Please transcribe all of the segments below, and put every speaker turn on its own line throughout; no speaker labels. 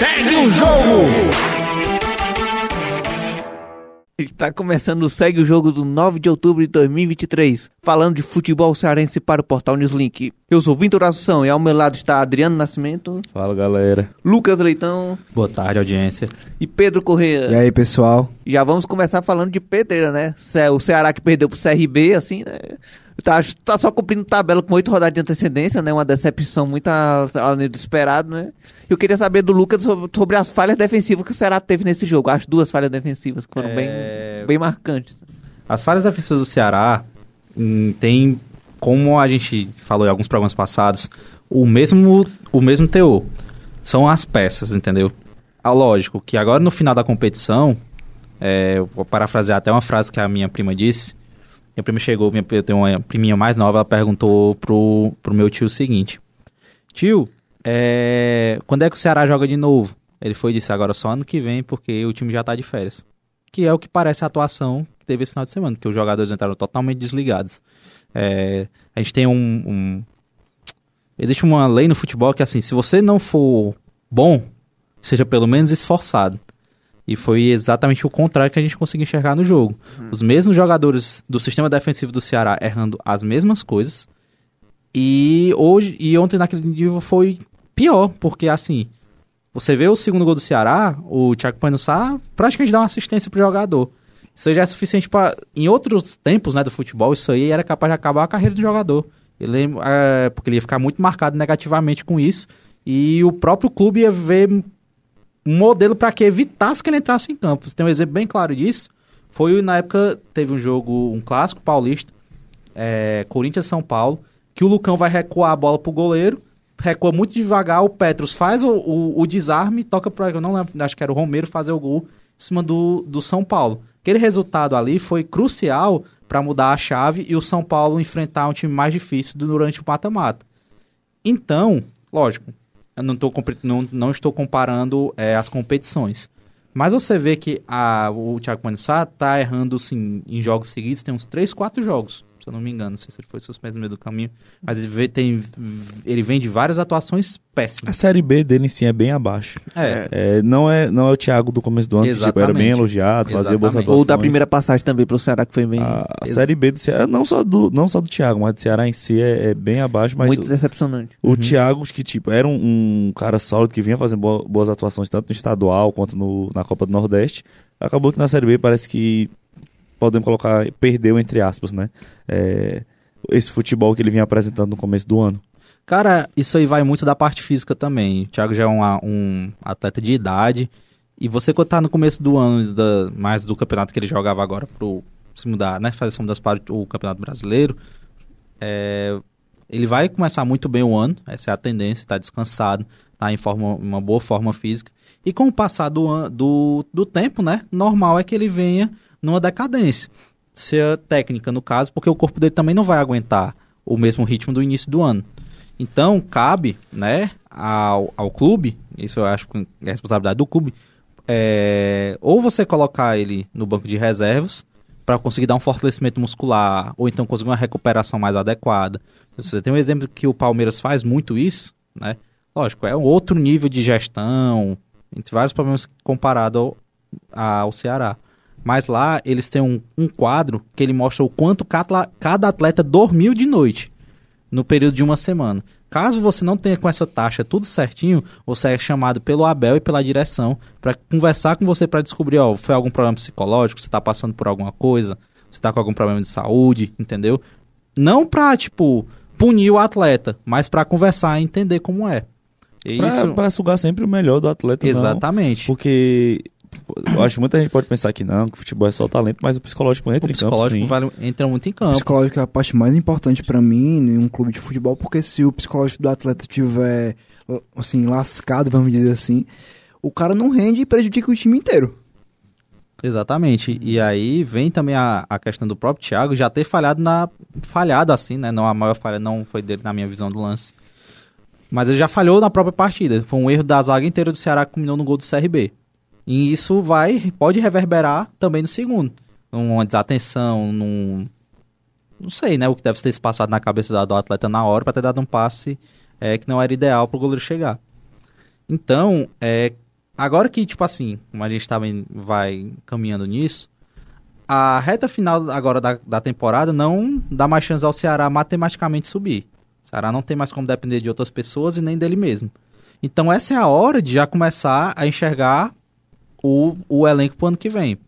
Segue o jogo!
Está começando o Segue o Jogo do 9 de outubro de 2023, falando de futebol cearense para o portal Newslink. Eu sou Vitor Assunção e ao meu lado está Adriano Nascimento,
Fala galera.
Lucas Leitão
Boa tarde, audiência.
e Pedro Corrêa.
E aí, pessoal?
Já vamos começar falando de pedreira, né? O Ceará que perdeu pro CRB, assim, né? Tá, tá só cumprindo tabela com oito rodadas de antecedência, né? Uma decepção muito além do esperado, né? Eu queria saber do Lucas sobre, as falhas defensivas que o Ceará teve nesse jogo. Acho duas falhas defensivas que foram
É.
bem, bem marcantes.
As falhas defensivas do Ceará hum, tem, como a gente falou em alguns programas passados, o mesmo, o mesmo teor. São as peças, entendeu? Ah, lógico que agora no final da competição, é, eu vou parafrasear até uma frase que a minha prima disse. Minha prima chegou, minha, eu tenho uma priminha mais nova, ela perguntou pro, pro meu tio o seguinte: Tio, é, quando é que o Ceará joga de novo? Ele foi e disse: agora só ano que vem, porque o time já tá de férias. Que é o que parece a atuação que teve esse final de semana, porque os jogadores entraram totalmente desligados. É, a gente tem um, um. Existe uma lei no futebol que, assim, se você não for bom, seja pelo menos esforçado. E foi exatamente o contrário que a gente conseguiu enxergar no jogo. Os mesmos jogadores do sistema defensivo do Ceará errando as mesmas coisas. E hoje e ontem naquele nível foi pior, porque assim, você vê o segundo gol do Ceará, o Thiago Panussá praticamente dá uma assistência pro jogador. Isso já é suficiente para em outros tempos, né, do futebol, isso aí era capaz de acabar a carreira do jogador. Ele, é, porque ele ia ficar muito marcado negativamente com isso e o próprio clube ia ver um modelo para que evitasse que ele entrasse em campo. Tem um exemplo bem claro disso. Foi na época, teve um jogo, um clássico paulista, é, Corinthians São Paulo, que o Lucão vai recuar a bola pro goleiro, recua muito devagar, o Petros faz o, o, o desarme, toca para eu não lembro, acho que era o Romero fazer o gol em cima do, do São Paulo. Aquele resultado ali foi crucial para mudar a chave e o São Paulo enfrentar um time mais difícil durante o mata-mata. Então, lógico, eu não, tô, não, não estou comparando é, as competições. Mas você vê que a, o Thiago Manissá tá errando assim, em jogos seguidos, tem uns 3, 4 jogos, eu não me engano. Não sei se ele foi suspenso no meio do caminho. Mas ele, vê- tem, ele vem de várias atuações
A
péssimas.
série B dele em si é bem abaixo.
É,
É, não, é, não é o Thiago do começo do ano, que tipo, era bem
Exatamente.
elogiado, fazia boas
Exatamente.
atuações.
Ou da primeira passagem também pro Ceará, que foi bem.
A, a série B do Ceará, não só do, não só do Thiago, mas do Ceará em si é, é bem abaixo, mas
muito
o,
decepcionante.
o Thiago, que tipo, era um, um cara sólido que vinha fazendo bo- boas atuações tanto no estadual quanto no, na Copa do Nordeste, acabou que na série B parece que podemos colocar, perdeu entre aspas, né? É, esse futebol que ele vinha apresentando no começo do ano.
Cara, isso aí vai muito da parte física também. O Thiago já é um, um atleta de idade. E você, quando tá no começo do ano, da- mais do campeonato que ele jogava agora, pro se mudar, né? Fazer mudança para o campeonato brasileiro, é, ele vai começar muito bem o ano. Essa é a tendência, tá descansado, tá em forma, uma boa forma física. E com o passar do, do, do tempo, né? Normal é que ele venha numa decadência. Técnica, no caso, porque o corpo dele também não vai aguentar o mesmo ritmo do início do ano. Então, cabe, né, ao, ao clube, isso eu acho que é responsabilidade do clube, é, ou você colocar ele no banco de reservas para conseguir dar um fortalecimento muscular, ou então conseguir uma recuperação mais adequada. Você tem um exemplo que o Palmeiras faz muito isso, né? Lógico, é um outro nível de gestão, entre vários problemas comparado ao, ao Ceará. Mas lá eles têm um, um quadro que ele mostra o quanto cada, cada atleta dormiu de noite no período de uma semana. Caso você não tenha com essa taxa tudo certinho, você é chamado pelo Abel e pela direção para conversar com você para descobrir, ó, foi algum problema psicológico, você está passando por alguma coisa, você está com algum problema de saúde, entendeu? Não para tipo punir o atleta, mas para conversar e entender como é.
Pra sugar sempre o melhor do atleta, não.
exatamente.
Porque eu acho que muita gente pode pensar que não, que o futebol é só talento, mas o psicológico entra
O
em campo,
psicológico vale- entra muito em
O
campo.
psicológico é a parte mais importante pra mim em um clube de futebol, porque se o psicológico do atleta tiver assim lascado, vamos dizer assim, o cara não rende e prejudica o time inteiro.
Exatamente. E aí vem também a, a questão do próprio Thiago já ter falhado na. Falhado assim, né? Não, a maior falha não foi dele na minha visão do lance. Mas ele já falhou na própria partida. Foi um erro da zaga inteira do Ceará que culminou no gol do CRB. E isso vai. pode reverberar também no segundo. Numa desatenção, num. Não sei, né? O que deve ter se passado na cabeça do atleta na hora para ter dado um passe é, que não era ideal para o goleiro chegar. Então, é, agora que, tipo assim, como a gente também vai caminhando nisso, a reta final agora da, da temporada não dá mais chance ao Ceará matematicamente subir. O Ceará não tem mais como depender de outras pessoas e nem dele mesmo. Então essa é a hora de já começar a enxergar o, o elenco pro ano que vem.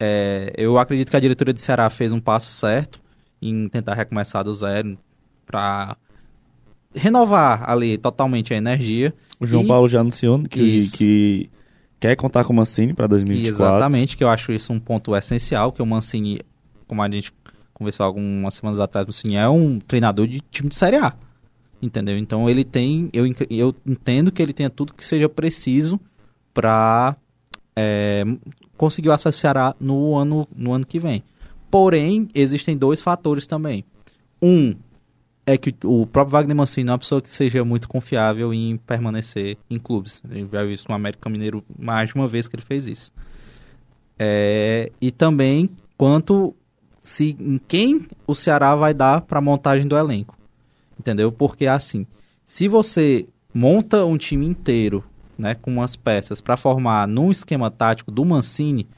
É, eu acredito que a diretoria do Ceará fez um passo certo em tentar recomeçar do zero para renovar ali totalmente a energia.
O João
E-
Paulo já anunciou que,
Isso.
que quer contar com o Mancini para 2024.
Exatamente, que eu acho isso um ponto essencial, que o Mancini, como a gente conversou algumas semanas atrás, o Mancini é um treinador de time de Série A. Entendeu? Então ele tem, eu, eu entendo que ele tenha tudo que seja preciso para acesso ao Ceará no ano, no ano que vem. Porém, existem dois fatores também. Um é que o próprio Wagner Mancini não é uma pessoa que seja muito confiável em permanecer em clubes. Gente já viu isso no América Mineiro mais de uma vez que ele fez isso. É, e também quanto se em quem o Ceará vai dar para a montagem do elenco. Entendeu? Porque assim, se você monta um time inteiro, né, com umas peças para formar num esquema tático do Mancini,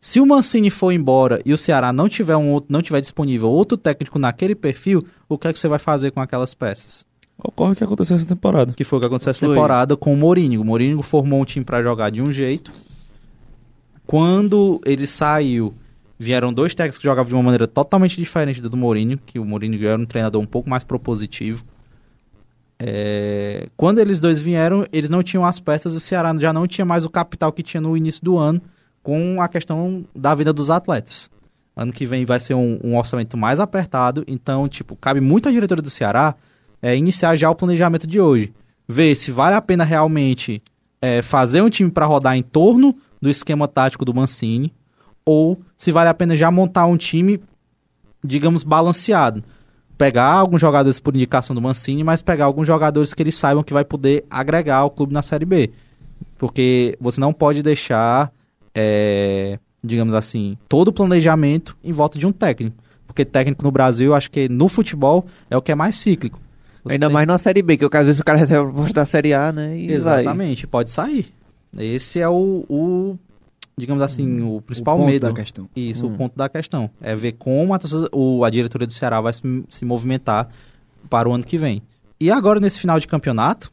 se o Mancini for embora e o Ceará não tiver um outro, não tiver disponível outro técnico naquele perfil, o que é que você vai fazer com aquelas peças?
Ocorre o que aconteceu essa temporada.
Que foi o que aconteceu essa temporada com o Mourinho. O Mourinho formou um time para jogar de um jeito. Quando ele saiu, vieram dois técnicos que jogavam de uma maneira totalmente diferente da do Mourinho, que o Mourinho era um treinador um pouco mais propositivo. É, Quando eles dois vieram, eles não tinham as peças, o Ceará já não tinha mais o capital que tinha no início do ano, com a questão da vida dos atletas. Ano que vem vai ser um, um orçamento mais apertado, então, tipo, cabe muito à diretoria do Ceará é, iniciar já o planejamento de hoje. Ver se vale a pena realmente é, fazer um time para rodar em torno do esquema tático do Mancini, ou se vale a pena já montar um time, digamos, balanceado. Pegar alguns jogadores por indicação do Mancini, mas pegar alguns jogadores que eles saibam que vai poder agregar ao clube na Série B. Porque você não pode deixar, é, digamos assim, todo o planejamento em volta de um técnico. Porque técnico no Brasil, acho que no futebol é o que é mais cíclico. Você
Ainda
tem-
mais na Série B, que às vezes o cara recebe a proposta da Série A, né?
Exatamente, pode sair. Esse é o, o, digamos assim, o principal
o ponto
medo.
da questão.
Isso,
Hum.
o ponto da questão. É ver como a, o- a diretoria do Ceará vai se, se movimentar para o ano que vem. E agora, nesse final de campeonato,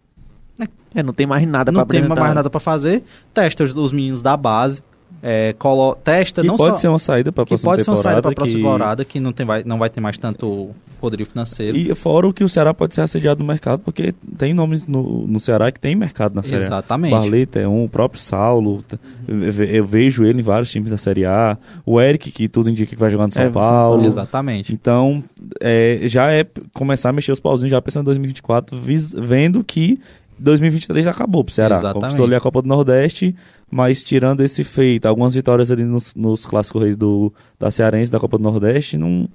É, não tem mais nada
não
pra
tem mais nada para fazer. Testa os, os meninos da base. É, colo, testa
Que
não
pode
só...
ser uma saída para a
que
próxima
pode ser uma
temporada.
saída para a próxima
que-
temporada, que não, tem, vai, não vai ter mais tanto poderio financeiro.
E fora o que o Ceará pode ser assediado no mercado, porque tem nomes no, no Ceará que tem mercado na Série A.
Exatamente.
Barleta é um, o próprio Saulo. eu ve- Eu vejo ele em vários times da Série A. O Eric, que tudo indica que vai jogar no São
É,
Paulo.
Exatamente.
Então, é, já é começar a mexer os pauzinhos já pensando em 2024, vis- vendo que 2023 já acabou pro Ceará.
Exatamente.
Conquistou ali a Copa do Nordeste, mas tirando esse feito, algumas vitórias ali nos, nos clássicos reis do, da Cearense, da Copa do Nordeste, não,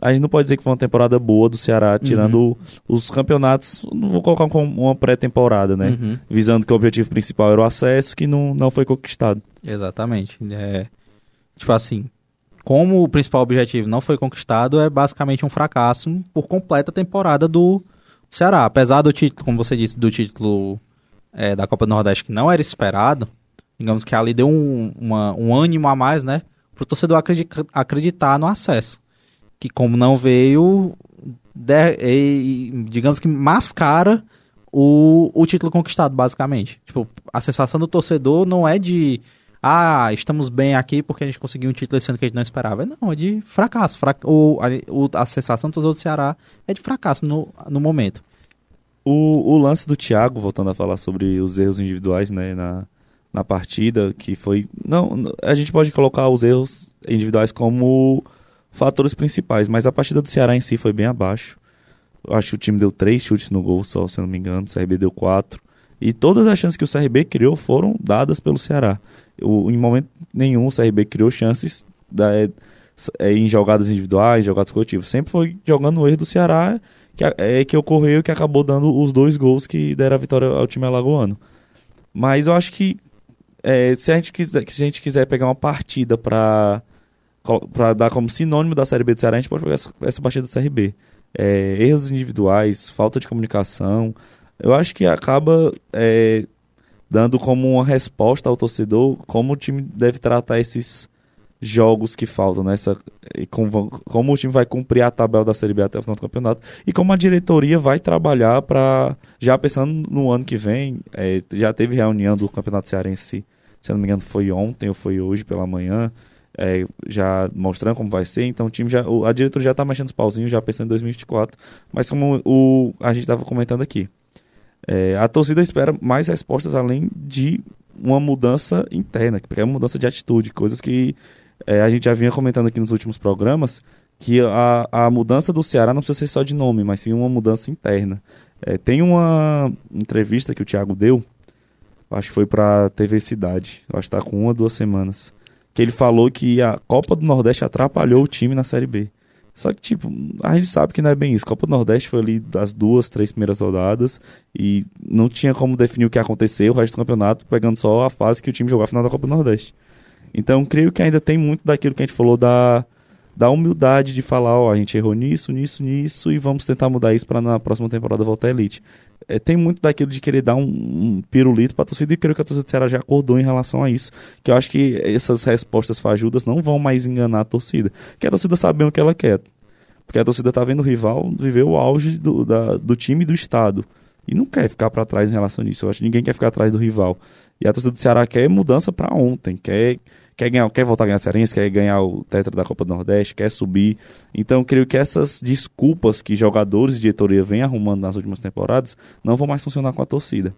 a gente não pode dizer que foi uma temporada boa do Ceará, tirando os campeonatos, não vou colocar como uma pré-temporada, né?
Uhum.
Visando que o objetivo principal era o acesso, que não, não foi conquistado.
Exatamente. É, tipo assim, como o principal objetivo não foi conquistado, é basicamente um fracasso por completa temporada do Ceará. Apesar do título, como você disse, do título é, da Copa do Nordeste que não era esperado, digamos que ali deu um, uma- um ânimo a mais, né? Pro torcedor acredi- acreditar no acesso. Que como não veio, de- e- digamos que mascara o, o título conquistado, basicamente. Tipo, a sensação do torcedor não é de ah, estamos bem aqui porque a gente conseguiu um título ano que a gente não esperava. Não, é de fracasso. Fra- o, a, a sensação do torcedor do Ceará é de fracasso no, no momento.
O, o lance do Thiago, voltando a falar sobre os erros individuais né, na, na partida, que foi. Não, a gente pode colocar os erros individuais como fatores principais, mas a partida do Ceará em si foi bem abaixo. Eu acho que o time deu três chutes no gol só, se não me engano, o CRB deu quatro. E todas as chances que o CRB criou foram dadas pelo Ceará. Em momento nenhum o CRB criou chances da, é, é, em jogadas individuais, jogadas coletivas. Sempre foi jogando o erro do Ceará que, é, que ocorreu e que acabou dando os dois gols que deram a vitória ao time alagoano. Mas eu acho que é, se, a gente quiser, se a gente quiser pegar uma partida para para dar como sinônimo da Série B do Ceará, a gente pode pegar essa, essa partida do CRB. É, erros individuais, falta de comunicação. Eu acho que acaba é, dando como uma resposta ao torcedor como o time deve tratar esses jogos que faltam, né? Essa, e com- como o time vai cumprir a tabela da Série B até o final do campeonato e como a diretoria vai trabalhar para já pensando no ano que vem, é, já teve reunião do Campeonato Cearense, se não me engano foi ontem ou foi hoje pela manhã, é, já mostrando como vai ser, então o time já, o- a diretoria já está mexendo os pauzinhos, já pensando em 2024, mas como o, a gente estava comentando aqui, é, a torcida espera mais respostas além de uma mudança interna, que é uma mudança de atitude, coisas que é, a gente já vinha comentando aqui nos últimos programas, que a, a mudança do Ceará não precisa ser só de nome, mas sim uma mudança interna. É, tem uma entrevista que o Thiago deu, acho que foi para TV Cidade, acho que está com uma, duas semanas, que ele falou que a Copa do Nordeste atrapalhou o time na Série B. Só que, tipo, a gente sabe que não é bem isso. Copa do Nordeste foi ali das duas, três primeiras rodadas e não tinha como definir o que ia acontecer o resto do campeonato, pegando só a fase que o time jogou a final da Copa do Nordeste. Então, creio que ainda tem muito daquilo que a gente falou da, da humildade de falar, ó, a gente errou nisso, nisso, nisso e vamos tentar mudar isso para na próxima temporada voltar à elite. É, tem muito daquilo de querer dar um, um pirulito para a torcida e creio que a torcida do Ceará já acordou em relação a isso. Que eu acho que essas respostas fajudas não vão mais enganar a torcida. Que a torcida sabe bem o que ela quer. Porque a torcida tá vendo o rival viver o auge do, da- do time e do estado. E não quer ficar para trás em relação a isso. Eu acho que ninguém quer ficar atrás do rival. E a torcida do Ceará quer mudança para ontem. Quer, quer, ganhar, quer voltar a ganhar a Cearense, quer ganhar o tetra da Copa do Nordeste, quer subir. Então, creio que essas desculpas que jogadores e diretoria vêm arrumando nas últimas temporadas não vão mais funcionar com a torcida.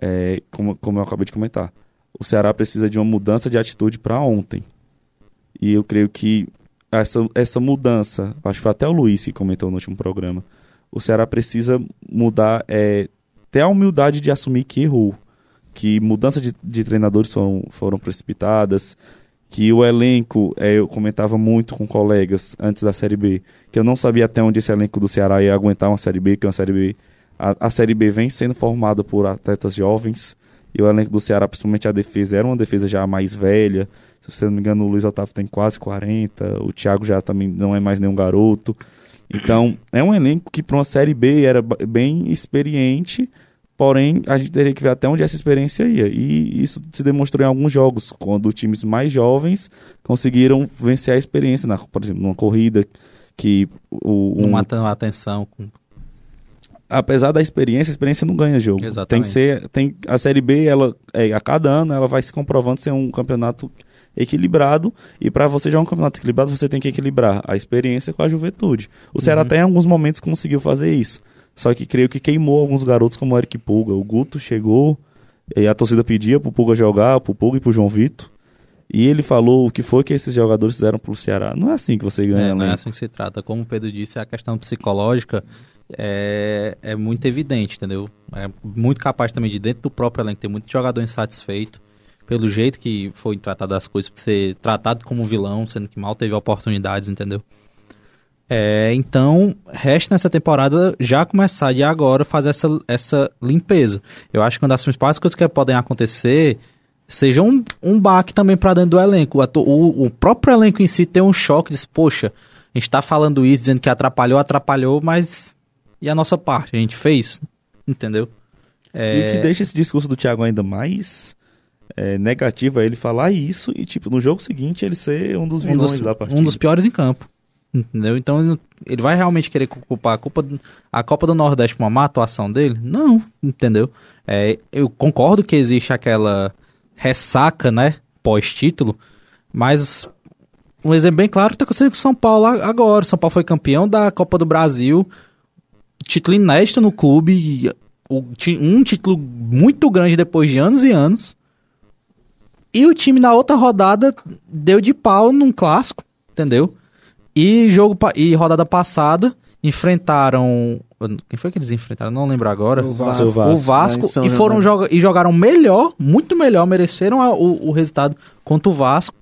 É, como, como eu acabei de comentar. O Ceará precisa de uma mudança de atitude para ontem. E eu creio que essa, essa mudança, acho que foi até o Luiz que comentou no último programa, o Ceará precisa mudar, é, ter a humildade de assumir que errou, que mudança de, de treinadores foram, foram precipitadas, que o elenco, é, eu comentava muito com colegas antes da Série B, que eu não sabia até onde esse elenco do Ceará ia aguentar uma Série B, que uma Série B, a, a Série B vem sendo formada por atletas jovens, e o elenco do Ceará, principalmente a defesa, era uma defesa já mais velha, se você não me engano, o Luiz Otávio tem quase 40, o Thiago já também não é mais nenhum garoto. Então, é um elenco que para uma Série B era bem experiente, porém a gente teria que ver até onde essa experiência ia. E isso se demonstrou em alguns jogos, quando times mais jovens conseguiram vencer a experiência, na, por exemplo, numa corrida que o, um-
Não matando a atenção.
apesar da experiência, a experiência não ganha jogo. Tem
Exatamente.
que ser, tem a Série B, ela é, a cada ano ela vai se comprovando ser um campeonato equilibrado e para você jogar um campeonato equilibrado, você tem que equilibrar a experiência com a juventude. O Ceará
Uhum.
até em alguns momentos conseguiu fazer isso. Só que creio que queimou alguns garotos como o Eric Pulga. O Guto chegou e a torcida pedia pro Pulga jogar, pro Pulga e pro João Vitor. E ele falou o que foi que esses jogadores fizeram pro Ceará. Não é assim que você ganha,
É, não é
né?
assim que se trata. Como o Pedro disse, a questão psicológica é, é muito evidente, entendeu? É muito capaz também de dentro do próprio elenco ter muito jogador insatisfeito pelo jeito que foi tratado as coisas, ser tratado como vilão, sendo que mal teve oportunidades, entendeu? É, então, resta nessa temporada já começar de agora fazer essa, essa limpeza. Eu acho que uma das principais coisas que podem acontecer seja um, um baque também para dentro do elenco. O, o, o próprio elenco em si tem um choque, diz, poxa, a gente tá falando isso, dizendo que atrapalhou, atrapalhou, mas e a nossa parte? A gente fez, entendeu?
E
É,
o que deixa esse discurso do Thiago ainda mais é, negativo é ele falar isso e, tipo, no jogo seguinte ele ser um dos
um
vilões
dos,
da partida.
um dos piores em campo. Entendeu? Então ele, ele vai realmente querer culpar a, culpa, a Copa do Nordeste por uma má atuação dele? Não, entendeu? É, eu concordo que existe aquela ressaca, né? Pós-título, mas um exemplo bem claro está acontecendo com São Paulo agora. São Paulo foi campeão da Copa do Brasil, título inédito no clube, um título muito grande depois de anos e anos. E o time na outra rodada deu de pau num clássico, entendeu? E jogo e rodada passada enfrentaram quem foi que eles enfrentaram? Não lembro agora.
O
Vasco.
O Vasco
em São
e foram joga e jogaram melhor, muito melhor, mereceram a- o, o resultado contra o Vasco.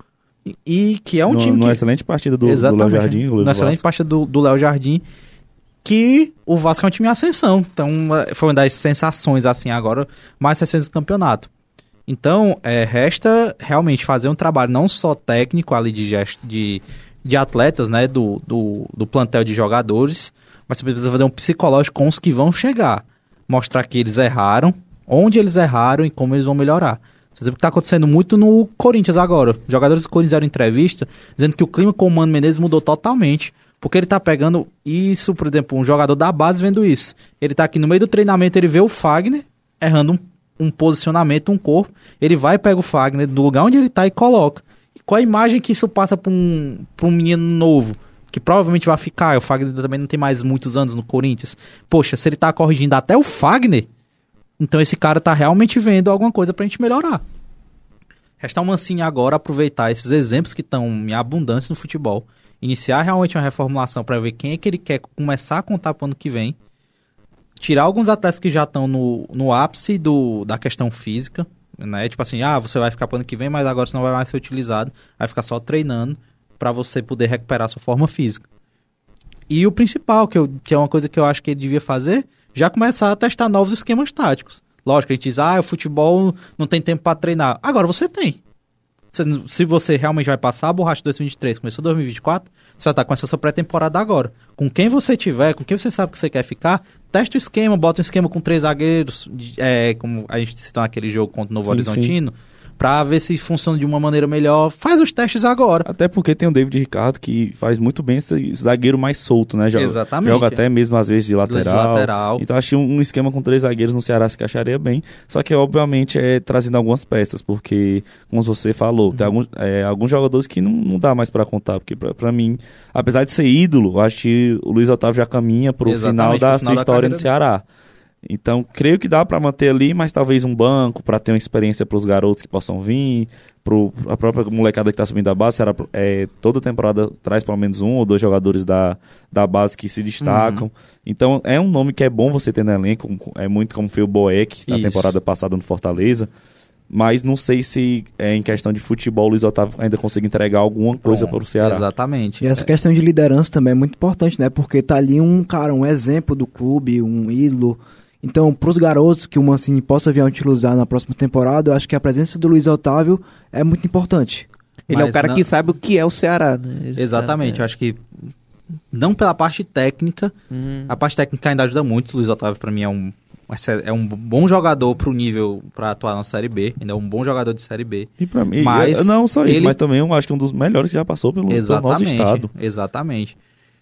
E, e que é um
no,
time que
excelente partida do, do Léo. Jardim.
Na excelente
Vasco.
partida do do Léo Jardim. Que o Vasco é um time em ascensão. Então, eh, foi uma das sensações, assim, agora, mais recentes do campeonato. Então, é, resta realmente fazer um trabalho não só técnico ali de, gest- de, de atletas, né? Do, do, do plantel de jogadores, mas você precisa fazer um psicológico com os que vão chegar. Mostrar que eles erraram, onde eles erraram e como eles vão melhorar. Por exemplo, que está acontecendo muito no Corinthians agora. Jogadores do Corinthians deram entrevista dizendo que o clima com o Mano Menezes mudou totalmente. Porque ele tá pegando isso, por exemplo, um jogador da base vendo isso. Ele tá aqui no meio do treinamento, ele vê o Fagner errando um, um posicionamento, um corpo. Ele vai pega o Fagner do lugar onde ele tá e coloca. Qual a imagem que isso passa pra um, um menino novo? Que provavelmente vai ficar. O Fagner também não tem mais muitos anos no Corinthians. Poxa, se ele tá corrigindo até o Fagner, então esse cara tá realmente vendo alguma coisa pra gente melhorar. Resta o Mancinho agora aproveitar esses exemplos que estão em abundância no futebol, iniciar realmente uma reformulação para ver quem é que ele quer começar a contar para o ano que vem, tirar alguns atletas que já estão no, no ápice do, da questão física, né? Tipo assim, ah, você vai ficar para o ano que vem, mas agora você não vai mais ser utilizado, vai ficar só treinando para você poder recuperar sua forma física. E o principal, que, eu, que é uma coisa que eu acho que ele devia fazer, já começar a testar novos esquemas táticos. Lógico, a gente diz, ah, o futebol não tem tempo para treinar. Agora você tem. Se você realmente vai passar a borracha 2023, começou 2024, você já tá com essa sua pré-temporada agora. Com quem você tiver, com quem você sabe que você quer ficar, testa o esquema, bota um esquema com três zagueiros, é, como a gente citou naquele jogo contra o Novo
Sim,
Horizontino. Pra ver se funciona de uma maneira melhor, faz os testes agora.
Até porque tem o David Ricardo que faz muito bem esse zagueiro mais solto, né? Joga,
Exatamente.
Joga até mesmo às vezes de lateral.
De lateral.
Então acho que um esquema com três zagueiros no Ceará se encaixaria bem. Só que obviamente é trazendo algumas peças, porque, como você falou, tem alguns, é, alguns jogadores que não, não dá mais pra contar. Porque pra, pra mim, apesar de ser ídolo, acho que o Luiz Otávio já caminha pro
Exatamente,
final da
pro final
sua
da
história no Ceará. Então, creio que dá para manter ali, mas talvez um banco para ter uma experiência para os garotos que possam vir, para a própria molecada que está subindo da base. Será, é, toda temporada traz pelo menos um ou dois jogadores da, da base que se destacam.
Uhum.
Então, é um nome que é bom você ter no elenco, é muito como foi o Boeck na
Isso.
temporada passada no Fortaleza. Mas não sei se é, em questão de futebol o Luiz Otávio ainda consegue entregar alguma coisa para o Ceará.
Exatamente.
E essa
É,
questão de liderança também é muito importante, né? Porque tá ali um cara, um exemplo do clube, um ídolo. Então, pros garotos que o Mancini possa vir a utilizar na próxima temporada, eu acho que a presença do Luiz Otávio é muito importante.
Ele é o
Mas
cara
não-
que sabe o que é o Ceará, né?
Exatamente, eu
sabe,
acho que não pela parte técnica,
Uhum.
a parte técnica ainda ajuda muito. O Luiz Otávio, pra mim, é um, é um bom jogador pro nível pra atuar na Série B. Ainda é um bom jogador de Série B.
E para mim,
Mas
eu- não só isso,
ele-
mas também eu acho que um dos melhores que já passou pelo, pelo nosso estado.
Exatamente.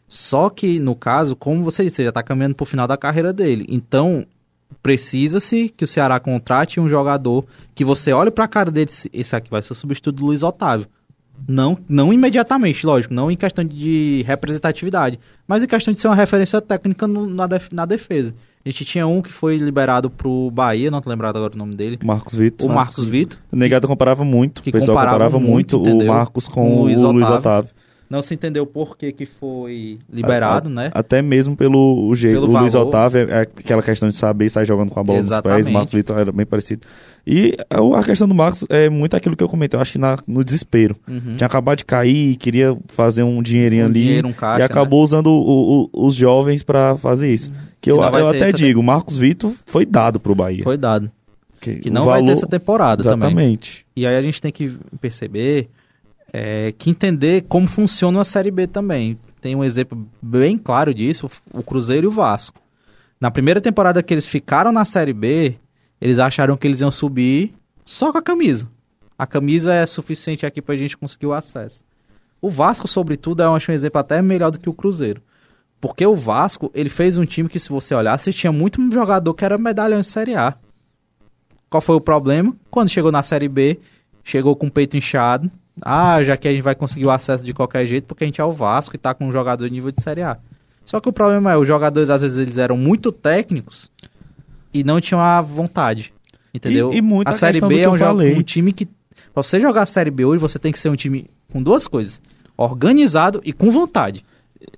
Só que, no caso, como você disse, ele já tá caminhando pro final da carreira dele. Então, precisa-se que o Ceará contrate um jogador que você olhe pra cara dele, se- esse aqui vai ser o substituto do Luiz Otávio. Não, não imediatamente, lógico, não em questão de representatividade, mas em questão de ser uma referência técnica no- na, def- na defesa. A gente tinha um que foi liberado pro Bahia, não tô lembrado agora o nome dele.
Marcos Vitor.
O Marcos Vitor.
O Negado comparava muito.
Que
o pessoal
comparava
comparava muito,
muito,
o? Marcos com,
Com o
o
Luiz
Luiz,
Otávio. Não se entendeu por que, que foi liberado,
A- a-
né?
Até mesmo pelo o jeito.
Pelo
o Luiz
valor.
Otávio é aquela questão de saber sair jogando com a bola nos pés.
Exatamente.
O Marcos Vitor era bem parecido. E a a questão do Marcos é muito aquilo que eu comentei. Eu acho que na- no desespero.
Uhum.
Tinha acabado de cair, queria fazer um dinheirinho
Um
ali.
dinheiro, um caixa,
e acabou usando o- o- os jovens pra fazer isso. Que, eu,
não vai
eu
ter
até digo, o Marcos Vitor foi dado pro Bahia.
Foi dado.
Que,
Que não vai ter
valor-
essa temporada também.
Exatamente.
E aí a gente tem que perceber é, que entender como funciona a Série B também. Tem um exemplo bem claro disso, o Cruzeiro e o Vasco. Na primeira temporada que eles ficaram na Série B, eles acharam que eles iam subir só com a camisa. A camisa é suficiente aqui pra gente conseguir o acesso. O Vasco, sobretudo, eu acho um exemplo até melhor do que o Cruzeiro. Porque o Vasco, ele fez um time que, se você olhasse, tinha muito jogador que era medalhão em Série A. Qual foi o problema? Quando chegou na Série B, chegou com o peito inchado. Ah, já que a gente vai conseguir o acesso de qualquer jeito, porque a gente é o Vasco e tá com um jogador de nível de Série A. Só que o problema é, os jogadores, às vezes, eles eram muito técnicos e não tinham a vontade. Entendeu?
E- e muito
a Série B é um, um time que. Pra você jogar a Série B hoje, você tem que ser um time com duas coisas: organizado e com vontade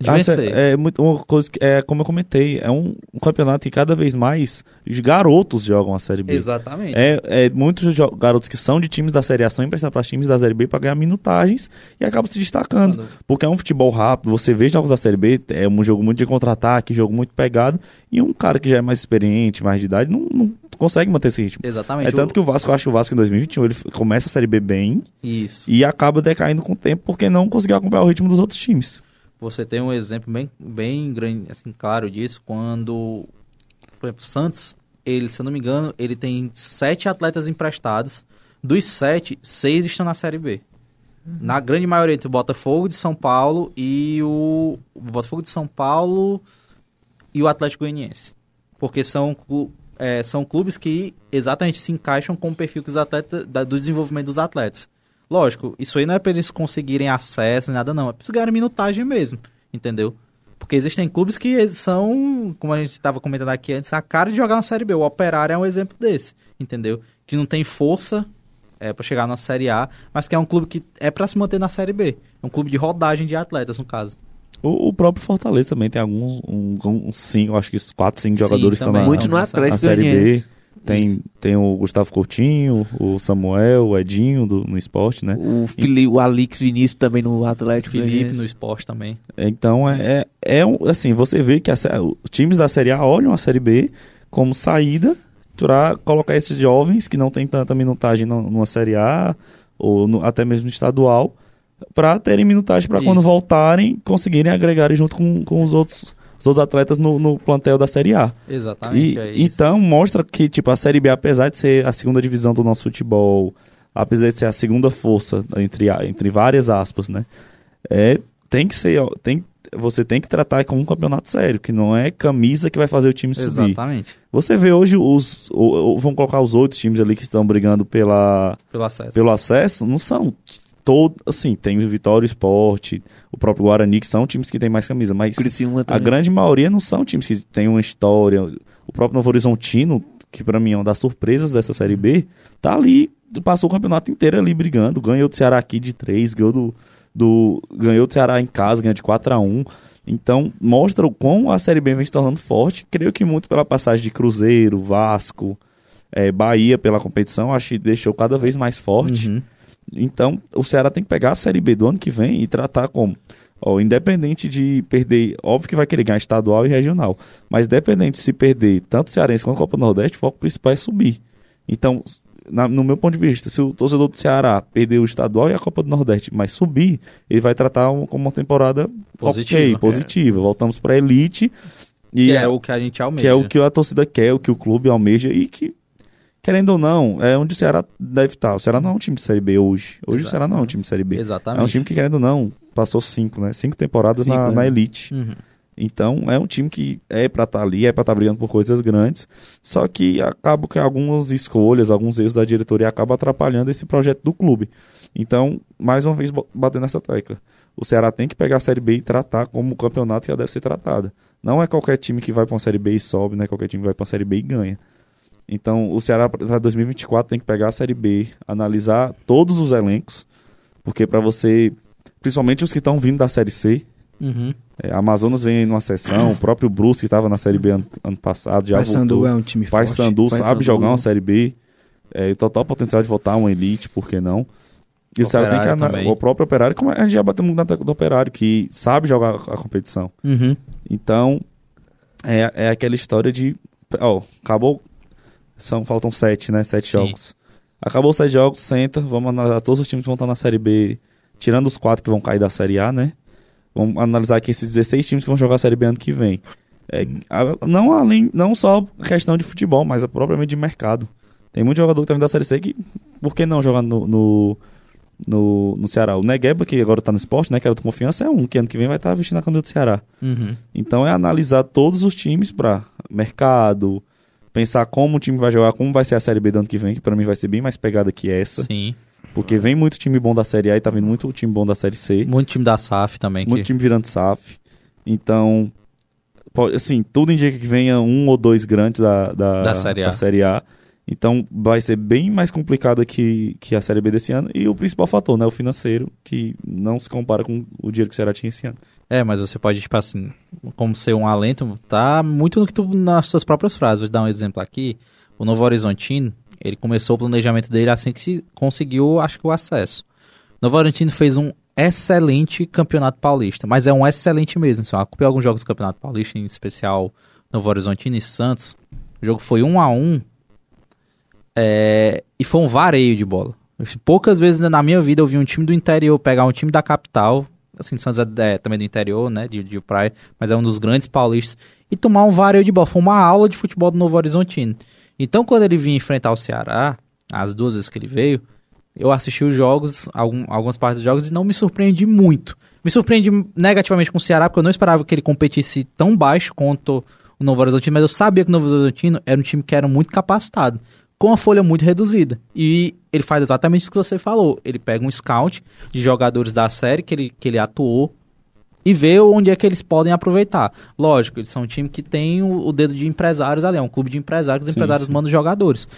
vencer.
É muito uma coisa que, é como eu comentei, é um, um campeonato que cada vez mais os garotos jogam a Série B.
Exatamente.
É, é muitos garotos que são de times da Série A são emprestados para times da Série B para ganhar minutagens e acabam se destacando.
Quando-
Porque é um futebol rápido, você vê jogos da Série B, é um jogo muito de contra-ataque, jogo muito pegado, e um cara que já é mais experiente, mais de idade, não, não consegue manter esse ritmo.
Exatamente.
É tanto que o Vasco, eu acho que o Vasco em 2021, ele começa a Série B bem
Isso.
e acaba decaindo com o tempo porque não conseguiu acompanhar o ritmo dos outros times.
Você tem um exemplo bem, bem grande, assim, claro disso, quando, por exemplo, Santos, ele, se eu não me engano, ele tem sete atletas emprestados. Dos sete, seis estão na Série B. Na grande maioria entre o Botafogo de São Paulo e o, o Botafogo de São Paulo e o Atlético Goianiense. Porque são, é, são clubes que exatamente se encaixam com o perfil que os da- do desenvolvimento dos atletas. Lógico, isso aí não é para eles conseguirem acesso, nada não. É para eles ganharem minutagem mesmo, entendeu? Porque existem clubes que são, como a gente estava comentando aqui antes, a cara de jogar na Série B. O Operário é um exemplo desse, entendeu? Que não tem força é, para chegar na Série A, mas que é um clube que é para se manter na Série B. É um clube de rodagem de atletas, no caso.
O, o próprio Fortaleza também tem alguns, um, um, cinco, acho que uns quatro, cinco
Sim,
jogadores que estão
também.
na,
Muito no
na-
Atlético
na Série B. Tem,
Isso.
tem o Gustavo Coutinho, o Samuel, o Edinho do, no esporte, né?
O, Fili, o Alix Vinícius também no Atlético.
Felipe
Goianiense.
no esporte também.
Então, é, é, é um- assim, você vê que a os times da Série A olham a Série B como saída para colocar esses jovens que não têm tanta minutagem na- numa Série A ou no- até mesmo no estadual para terem minutagem para quando voltarem conseguirem agregarem junto com, com os outros os outros atletas no, no plantel da Série A.
Exatamente,
E,
é isso.
então mostra que tipo a Série B, apesar de ser a segunda divisão do nosso futebol, apesar de ser a segunda força entre entre várias aspas, né? É, tem que ser, tem você tem que tratar como um campeonato sério, que não é camisa que vai fazer o time subir.
Exatamente.
Você vê hoje os, o- o- vamos colocar os oito times ali que estão brigando pela
Pelo acesso.
pelo acesso, não são todo, assim, tem o Vitória Esporte, o próprio Guarani, que são times que têm mais camisa, mas a grande maioria não são times que têm uma história. O próprio Novo Horizontino, que pra mim é uma das surpresas dessa Série B, tá ali, passou o campeonato inteiro ali brigando. Ganhou do Ceará aqui de 3, ganhou do, do, ganhou do Ceará em casa, ganhou de 4 a 1 Então, mostra o quão a Série B vem se tornando forte. Creio que muito pela passagem de Cruzeiro, Vasco, eh, Bahia pela competição, acho que deixou cada vez mais forte.
Uhum.
Então, o Ceará tem que pegar a Série B do ano que vem e tratar como, ó, independente de perder, óbvio que vai querer ganhar estadual e regional, mas independente de se perder tanto Cearense quanto a Copa do Nordeste, o foco principal é subir. Então, na- no meu ponto de vista, se o torcedor do Ceará perder o estadual e a Copa do Nordeste, mas subir, ele vai tratar um- como uma temporada
Positiva,
ok,
é.
positiva. Voltamos para a elite e
Que é o que a gente almeja.
que é o que a torcida quer, o que o clube almeja e que, querendo ou não, é onde o Ceará deve estar. O Ceará não é um time de Série B hoje. Hoje o. Ceará não é um time de Série B.
Exatamente.
É um time que, querendo ou não, passou cinco, né? Cinco temporadas na,
Cinco,
na
né?
elite.
Uhum.
Então, é um time que é pra estar ali, é pra estar brigando por coisas grandes. Só que acaba que algumas escolhas, alguns erros da diretoria acabam atrapalhando esse projeto do clube. Então, mais uma vez, batendo nessa tecla. O Ceará tem que pegar a Série B e tratar como o campeonato que ela deve ser tratada. Não é qualquer time que vai pra uma Série B e sobe, não é qualquer time que vai pra uma Série B e ganha. Então, o Ceará para 2024 tem que pegar a Série B, analisar todos os elencos, porque para você, principalmente os que estão vindo da Série C,
Uhum.
é, Amazonas vem numa sessão, o próprio Bruce que estava na Série B ano, ano passado já
Paysandu
voltou.
é um time
Pai
forte.
Sandu sabe
Paysandu.
jogar uma Série B, é, total potencial de voltar uma elite, por que não? E o Ceará tem que
Operário
ana-
também.
o próprio Operário, como a gente já bateu muito na do Operário, que sabe jogar a competição.
Uhum.
Então, é, é aquela história de. Ó, acabou. São, faltam sete, né? Sete
Sim.
jogos. Acabou os sete jogos, senta, vamos analisar todos os times que vão estar na Série B, tirando os quatro que vão cair da Série A, né? Vamos analisar aqui esses 16 times que vão jogar a Série B ano que vem. É, não, além, não só questão de futebol, mas a propriamente de mercado. Tem muito jogador que tá vindo da Série C que, por que não jogar no, no, no, no Ceará? O Negueba, que agora tá no esporte, né? Que era do confiança, é um que ano que vem vai estar vestindo a camisa do Ceará.
Uhum.
Então é analisar todos os times para mercado, pensar como o time vai jogar, como vai ser a Série B do ano que vem, que para mim vai ser bem mais pegada que essa,
Sim.
porque vem muito time bom da Série A e tá vindo muito time bom da Série C,
Muito time da SAF também.
muito
que...
time virando SAF. Então, assim, tudo indica que venha um ou dois grandes da, da,
Da Série A.
Série A. Então vai ser bem mais complicada que, que a Série B desse ano. E o principal fator, né? O financeiro, que não se compara com o dinheiro que o Ceará tinha esse ano.
É, mas você pode, tipo assim, como ser um alento, tá muito no que tu, nas suas próprias frases. Vou te dar um exemplo aqui. O Novo Horizontino, ele começou o planejamento dele assim que se conseguiu, acho que o acesso. O Novo Horizontino fez um excelente campeonato paulista, mas é um excelente mesmo. Se eu alguns jogos do campeonato paulista, em especial Novo Horizontino e Santos. O jogo foi um a um é, e foi um vareio de bola. Poucas vezes na minha vida eu vi um time do interior pegar um time da capital, assim, Santos é, é também do interior, né, de, de praia, mas é um dos grandes paulistas, e tomar um vareio de bola. Foi uma aula de futebol do Novo Horizontino. Então, quando ele vinha enfrentar o Ceará, as duas vezes que ele veio, eu assisti os jogos, algum, algumas partes dos jogos, e não me surpreendi muito. Me surpreendi negativamente com o Ceará, porque eu não esperava que ele competisse tão baixo quanto o Novo Horizontino, mas eu sabia que o Novo Horizontino era um time que era muito capacitado, com a folha muito reduzida. E ele faz exatamente isso que você falou. Ele pega um scout de jogadores da série que ele, que ele atuou e vê onde é que eles podem aproveitar. Lógico, eles são um time que tem o, o dedo de empresários ali, é um clube de empresários, os
Sim,
empresários
sim.
mandam jogadores.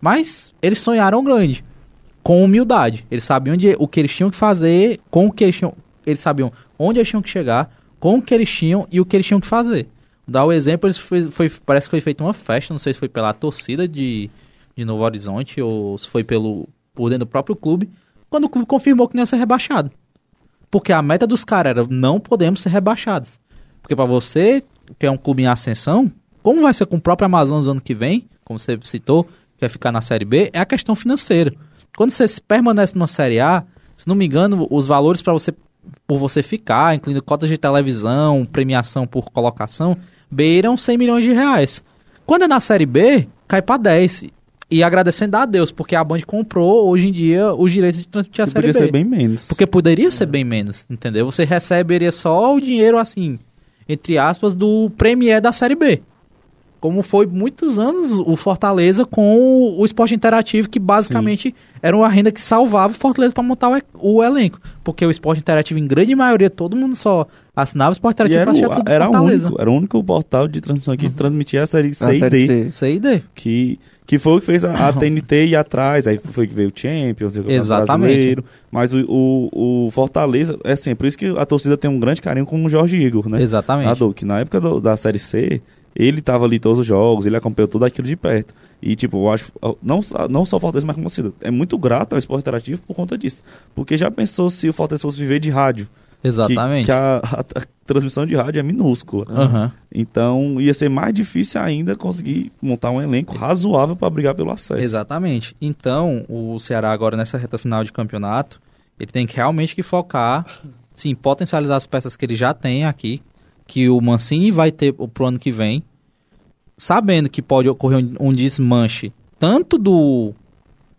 Mas eles sonharam grande, com humildade. Eles sabiam onde, o que eles tinham que fazer, com o que eles tinham. Eles sabiam onde eles tinham que chegar, com o que eles tinham e o que eles tinham que fazer. Dar o exemplo, eles foi, foi- parece que foi feita uma festa, não sei se foi pela torcida de, de Novo Horizonte ou se foi pelo, por dentro do próprio clube, quando o clube confirmou que não ia ser rebaixado. Porque a meta dos caras era não podemos ser rebaixados. Porque pra você, que é um clube em ascensão, como vai ser com o próprio Amazonas ano que vem, como você citou, que vai ficar na Série B, é a questão financeira. Quando você permanece numa Série A, se não me engano, os valores para você por você ficar, incluindo cotas de televisão, premiação por colocação, beiram 100 milhões de reais. Quando é na Série B, cai para 10. E agradecendo a Deus, porque a Band comprou hoje em dia os direitos de transmitir a
Que
Série
podia
B.
ser bem menos.
Porque poderia ser bem menos, entendeu? Você receberia só o dinheiro, assim, entre aspas, do Premier da Série B. Como foi muitos anos o Fortaleza com o esporte interativo, que basicamente era uma renda que salvava o Fortaleza para montar o, o elenco. Porque o esporte interativo, em grande maioria, todo mundo só assinava o esporte
E
interativo
era,
para assistir
o,
tudo do
era, único, era o único portal de transmissão que transmitia a série C e
Série
D.
C.
Aí, daí.
Que, que foi o que fez a, a TNT ir atrás. Aí foi que veio o Champions, o
Exatamente.
Brasileiro. Mas o, o, o Fortaleza, é assim, por isso que a torcida tem um grande carinho com o Jorge Igor, né?
Exatamente.
Que na época do- da Série C, ele tava ali todos os jogos, ele acompanhou tudo aquilo de perto. E, tipo, eu acho, não, só- não só o Fortaleza, mas como torcida, é muito grato ao esporte interativo por conta disso. Porque já pensou se o Fortaleza fosse viver de rádio? Que-
Exatamente.
Que, a, a- a transmissão de rádio é minúscula.
Aham.
Então, ia ser mais difícil ainda conseguir montar um elenco razoável para brigar pelo acesso.
Exatamente. Então, o Ceará agora nessa reta final de campeonato, ele tem que realmente que focar, sim, potencializar as peças que ele já tem aqui, que o Mancini vai ter pro ano que vem, sabendo que pode ocorrer um, um desmanche tanto do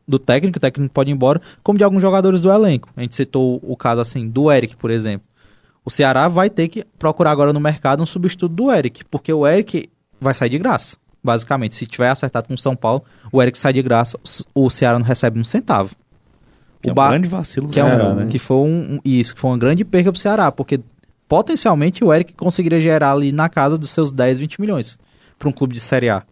do técnico, o técnico pode ir embora, como de alguns jogadores do elenco. A gente citou o caso assim do Eric, por exemplo. O Ceará vai ter que procurar agora no mercado um substituto do Eric, porque o Eric vai sair de graça. Basicamente, se tiver acertado com o São Paulo, o Eric sai de graça, o Ceará não recebe um centavo.
Que é
o
um
Ba-
grande vacilo do
que, é um-
Ceará, né?
que foi um, um- isso, que foi uma grande perca pro Ceará, porque potencialmente o Eric conseguiria gerar ali na casa dos seus 10, 20 milhões para um clube de Série A.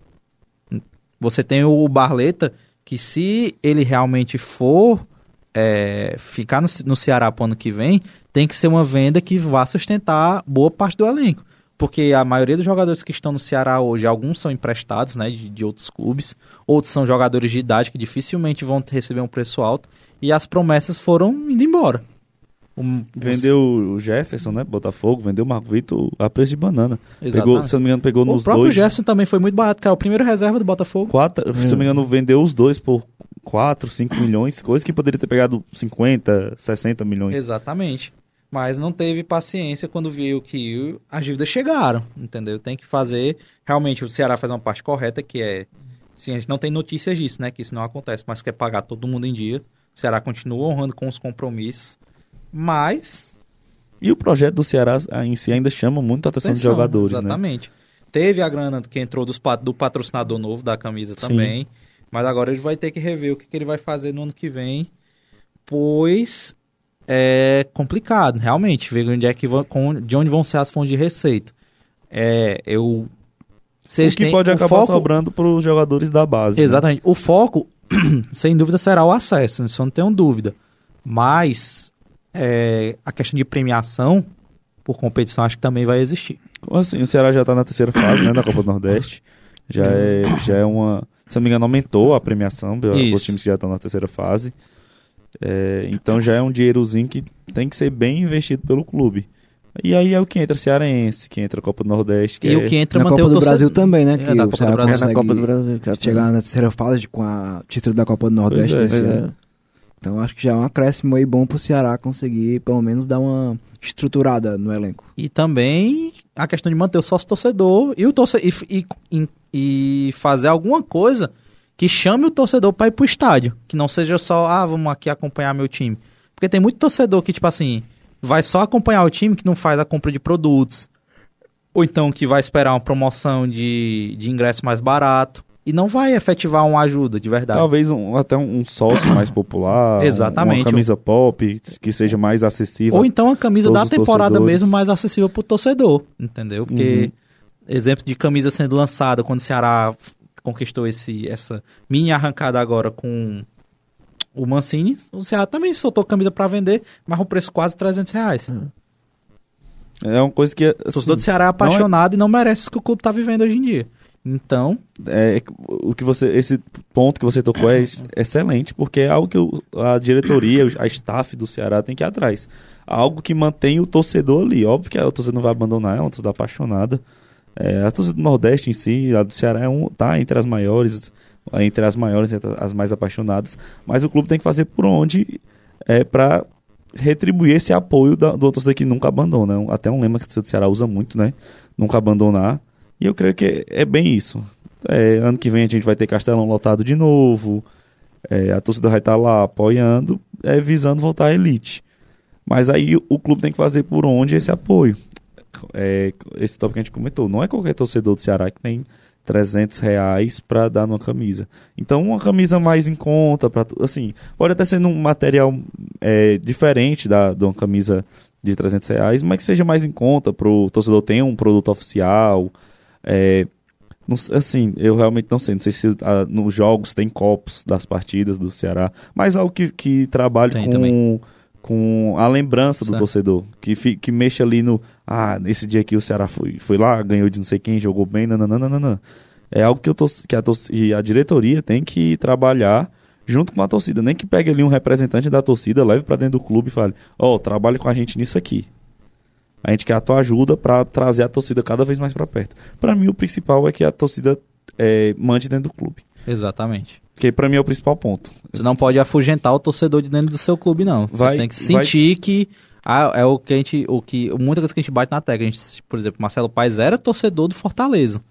Você tem o Barleta, que se ele realmente for é, ficar no, no Ceará pro ano que vem, tem que ser uma venda que vá sustentar boa parte do elenco. Porque a maioria dos jogadores que estão no Ceará hoje, alguns são emprestados né, de, de outros clubes, outros são jogadores de idade que dificilmente vão receber um preço alto, e as promessas foram indo embora. Um-
Vendeu o Jefferson, né? Botafogo, vendeu o Marco Vitor a preço de banana. Pegou, se eu não me engano, pegou
O
nos
próprio
dois.
Jefferson também foi muito barato, cara. O primeiro reserva do Botafogo.
Quatro, Se eu não me engano, vendeu os dois por 4, 5 milhões, coisa que poderia ter pegado 50, 60 milhões.
Exatamente. Mas não teve paciência quando viu que as dívidas chegaram, entendeu? Tem que fazer. Realmente, o Ceará faz uma parte correta, que é. Sim, a gente não tem notícias disso, né? Que isso não acontece, mas quer pagar todo mundo em dia. O Ceará continua honrando com os compromissos. Mas.
E o projeto do Ceará ah, em si ainda chama muito a atenção de
atenção,
jogadores, né?
Exatamente. Teve a grana que entrou dos, do patrocinador novo da camisa
Sim.
também. Mas agora ele vai ter que rever o que, que ele vai fazer no ano que vem. Pois é complicado, realmente, ver onde é que vão, com- de onde vão ser as fontes de receita. É, eu.
O que
têm-
pode acabar
foco-
sobrando para os jogadores da base. né?
Exatamente. O foco, sem dúvida, será o acesso, isso eu não tenho dúvida. Mas é, a questão de premiação por competição acho que também vai existir.
Assim, o Ceará já está na terceira fase, né, da Copa do Nordeste. Já é, já é uma. Se eu não me engano, aumentou a premiação para os times que já estão na terceira fase. É, então já é um dinheirozinho que tem que ser bem investido pelo clube. E aí é o que entra Cearense, que entra Copa do Nordeste. Que
e
é-
o que entra
Na Copa
o
do
torcedor-
Brasil também, né?
É,
Que
da
o
Copa
Ceará
do Brasil.
É na Copa do Brasil.
chegar na terceira fase com a título da Copa do Nordeste
Pois é.
Então acho que já é um acréscimo aí bom pro Ceará conseguir pelo menos dar uma estruturada no elenco.
E também a questão de manter o sócio torcedor e o torce e, e e fazer alguma coisa que chame o torcedor para ir pro estádio. Que não seja só, ah, vamos aqui acompanhar meu time. Porque tem muito torcedor que, tipo assim, vai só acompanhar o time que não faz a compra de produtos. Ou então que vai esperar uma promoção de, de ingresso mais barato. E não vai efetivar uma ajuda de verdade.
Talvez um- até um sócio mais popular.
Exatamente.
Uma camisa pop que seja mais acessível.
Ou então a camisa da temporada
torcedores.
mesmo mais acessível pro torcedor, entendeu? Porque
Uhum.
exemplo de camisa sendo lançada quando o Ceará conquistou esse, essa mini arrancada agora com o Mancini, o Ceará também soltou camisa para vender, mas um preço quase 300 reais.
É uma coisa que.
O
assim,
torcedor do Ceará é apaixonado e não merece isso que o clube tá vivendo hoje em dia. Então,
é, o que você esse ponto que você tocou é ex- excelente porque é algo que o- a diretoria a staff do Ceará tem que ir atrás. Algo que mantém o torcedor ali. Óbvio que a torcida não vai abandonar é uma torcida apaixonada. É, a torcida do Nordeste em si a do Ceará é um tá entre as maiores entre as maiores entre as mais apaixonadas mas o clube tem que fazer por onde é para retribuir esse apoio da, do torcedor que nunca abandona. É até um lema que torcida do Ceará usa muito né? Nunca abandonar e eu creio que é bem isso. É, ano que vem a gente vai ter Castelão lotado de novo. É, a torcida vai estar lá apoiando, é, visando voltar à elite. Mas aí o clube tem que fazer por onde esse apoio. É, esse tópico que a gente comentou. Não é qualquer torcedor do Ceará que tem 300 reais para dar numa camisa. Então, uma camisa mais em conta, pra, assim, pode até ser num material é, diferente da, de uma camisa de 300 reais, mas que seja mais em conta para o torcedor ter um produto oficial. É, não assim, eu realmente não sei. Não sei se ah, nos jogos tem copos das partidas do Ceará, mas algo que, que trabalhe
Tem
com,
também.
com a lembrança do
Certo.
torcedor. Que, fi- que mexa ali no. Ah, nesse dia aqui o Ceará foi, foi lá, ganhou de não sei quem, jogou bem, nananana. É algo que, eu tor- que a, a diretoria tem que trabalhar junto com a torcida. Nem que pegue ali um representante da torcida, leve pra dentro do clube e fale: Ó, trabalhe com a gente nisso aqui. A gente quer a tua ajuda para trazer a torcida cada vez mais para perto. Para mim, o principal é que a torcida é, mande dentro do clube.
exatamente.
Que para mim é o principal ponto.
Você não pode afugentar o torcedor de dentro do seu clube, não. Você
Vai-
tem que
vai-
sentir que ah, é o que a gente. O que, muita coisa que a gente bate na tecla. A gente, por exemplo, Marcelo Paes era torcedor do Fortaleza.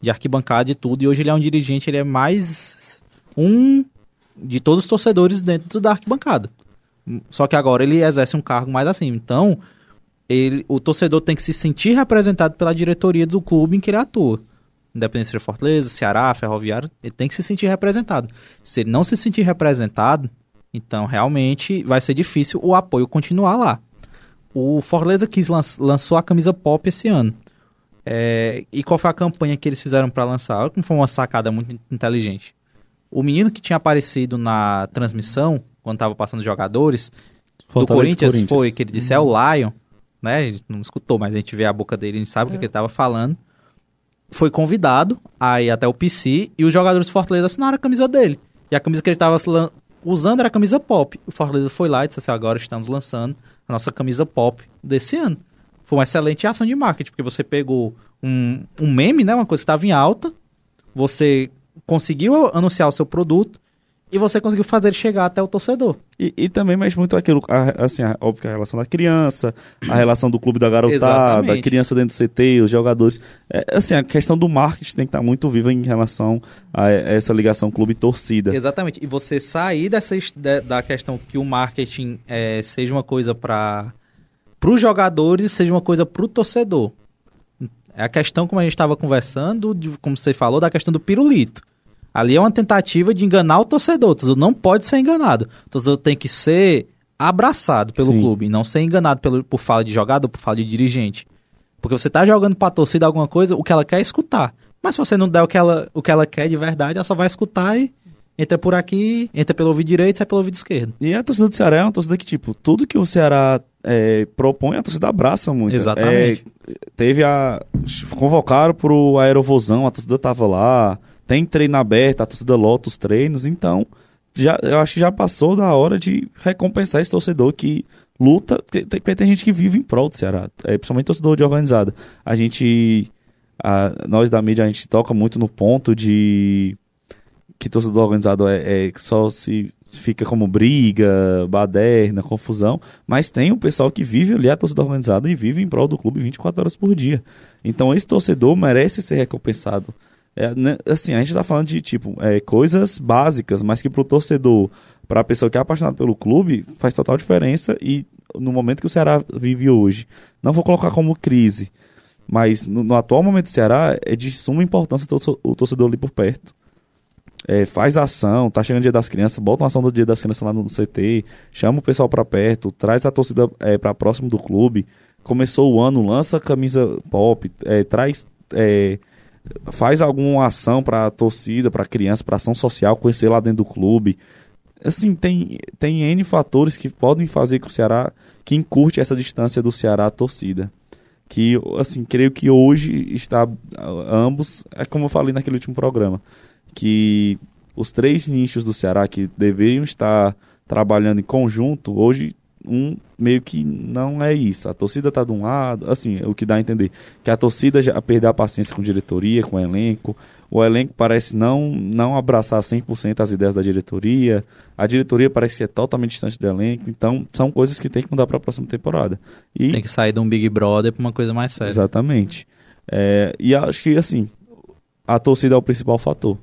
De arquibancada e tudo. E hoje ele é um dirigente, ele é mais um de todos os torcedores dentro da arquibancada. Só que agora ele exerce um cargo mais assim. Então, ele, o torcedor tem que se sentir representado pela diretoria do clube em que ele atua. Independente seja Fortaleza, Ceará, Ferroviário, ele tem que se sentir representado. Se ele não se sentir representado, então realmente vai ser difícil o apoio continuar lá. O Fortaleza quis lan- lançou a camisa pop esse ano. É, e qual foi a campanha que eles fizeram para lançar? Olha como foi uma sacada muito inteligente. O menino que tinha aparecido na transmissão, quando estava passando os jogadores, do
Fortaleza e
Corinthians,
Corinthians.
foi, que ele disse é o Lion, né? A gente não escutou, mas a gente vê a boca dele, a gente sabe o que, que ele estava falando. Foi convidado a ir até o PC e os jogadores do Fortaleza assinaram a camisa dele. E a camisa que ele estava usando era a camisa pop. O Fortaleza foi lá e disse assim: agora estamos lançando a nossa camisa pop desse ano. Foi uma excelente ação de marketing, porque você pegou um, um meme, né? Uma coisa que estava em alta, você conseguiu anunciar o seu produto e você conseguiu fazer ele chegar até o torcedor.
E, e também mexe muito aquilo, a- assim, a- óbvio que a relação da criança, a relação do clube da garotada,
Exatamente.
a criança dentro do CT, os jogadores. É, assim, a questão do marketing tem que estar muito viva em relação a essa ligação clube-torcida.
Exatamente. E você sair dessa da- da questão que o marketing é, seja uma coisa para os jogadores e seja uma coisa para o torcedor. É a questão, como a gente estava conversando, de- como você falou, da questão do pirulito. Ali é uma tentativa de enganar o torcedor. O torcedor não pode ser enganado. O torcedor tem que ser abraçado pelo
Sim.
clube, não ser enganado pelo, por fala de jogador, por fala de dirigente. Porque você tá jogando pra torcida alguma coisa, o que ela quer é escutar. Mas se você não der o que ela, o que ela quer de verdade, ela só vai escutar e entra por aqui, entra pelo ouvido direito, sai pelo ouvido esquerdo.
E a torcida do Ceará é uma torcida que, tipo, tudo que o Ceará é, propõe, a torcida abraça muito.
Exatamente.
É, teve a. Convocaram pro Aerovozão, a torcida tava lá. Tem treino aberto, a torcida lota os treinos. Então, já, eu acho que já passou da hora de recompensar esse torcedor que luta. Tem, tem, gente que vive em prol do Ceará, é, principalmente torcedor de organizada. A gente. a- nós da mídia, a gente toca muito no ponto de que torcedor organizado é, é só se fica como briga, baderna, confusão, mas tem o pessoal que vive ali a torcida organizada e vive em prol do clube 24 horas por dia. Então esse torcedor merece ser recompensado. É, né, assim, a gente tá falando de, tipo, é, coisas básicas, mas que pro torcedor, pra pessoa que é apaixonada pelo clube, faz total diferença e no momento que o Ceará vive hoje, não vou colocar como crise, mas no, no atual momento do Ceará, é de suma importância o, o torcedor ali por perto. É, faz ação, tá chegando o dia das crianças, bota uma ação do dia das crianças lá no CT, chama o pessoal pra perto, traz a torcida é, para próximo do clube. Começou o ano, lança camisa pop, é, traz. Faz alguma ação pra torcida, pra criança, pra ação social, conhecer lá dentro do clube. Assim, tem, tem N fatores que podem fazer que o Ceará, que encurte essa distância do Ceará à torcida. Que, assim, creio que hoje está ambos, é como eu falei naquele último programa, que os três nichos do Ceará que deveriam estar trabalhando em conjunto, hoje um meio que não é isso. A torcida está de um lado, assim, o que dá a entender que a torcida já perdeu a paciência com diretoria, com o elenco. O elenco parece não não abraçar 100% as ideias da diretoria. A diretoria parece que é totalmente distante do elenco. Então, são coisas que tem que mudar para a próxima temporada. E
Tem que sair de um Big Brother pra uma coisa mais séria.
Exatamente. É, e acho que, assim, a torcida é o principal fator.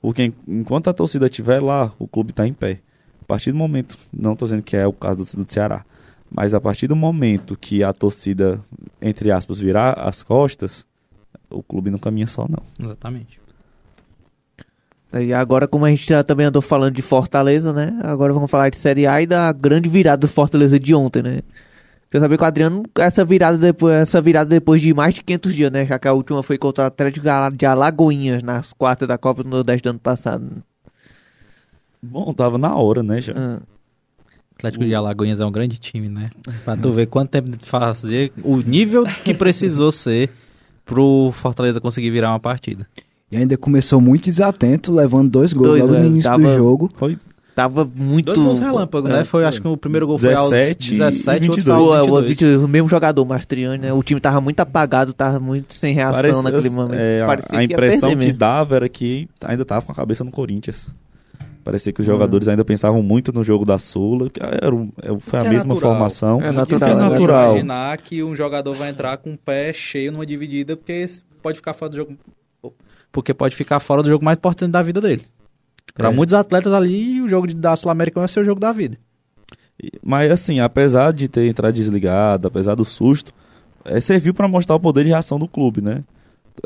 Porque en- enquanto a torcida estiver lá, o clube está em pé. A partir do momento, não estou dizendo que é o caso do, do Ceará, mas a partir do momento que a torcida, entre aspas, virar as costas, o clube não caminha só, não.
Exatamente.
E agora, como a gente já também andou falando de Fortaleza, né? Agora vamos falar de Série A e da grande virada do Fortaleza de ontem, né? Quer saber que o Adriano, essa virada depois, essa virada depois de mais de 500 dias, né? Já que a última foi contra o Atlético de Alagoinhas nas quartas da Copa do Nordeste do ano passado.
Bom, tava na hora, né, já.
Ah.
Atlético de Alagoinhas é um grande time, né? Pra tu ver quanto tempo de fazer, o nível que precisou ser pro Fortaleza conseguir virar uma partida.
E ainda começou muito desatento, levando dois gols
Dois,
logo
é,
no início
tava-
do jogo.
Foi
Tava muito.
Dois gols relâmpago, né?
É,
Foi, acho que o primeiro gol foi
17
aos
e
17, o outro
22.
foi
O,
aos
o,
22.
20 o mesmo jogador, Mastriani, né? O time tava muito apagado, tava muito sem reação
Parece-
naquele momento.
é, a- a, impressão que
mesmo.
dava era que ainda tava com a cabeça no Corinthians. Parecia
Hum.
que os jogadores ainda pensavam muito no jogo da Sula, que era, um- é- foi a
Que é
mesma
natural.
formação.
É
É
natural,
difícil
é natural.
imaginar que um jogador vai entrar com o pé cheio numa dividida, porque pode ficar fora do jogo. Porque pode ficar fora do jogo mais importante da vida dele. Para
É.
muitos atletas ali, o jogo de- da Sul-América vai ser o jogo da vida.
Mas assim, apesar de ter entrado desligado, apesar do susto, é, serviu para mostrar o poder de reação do clube, né?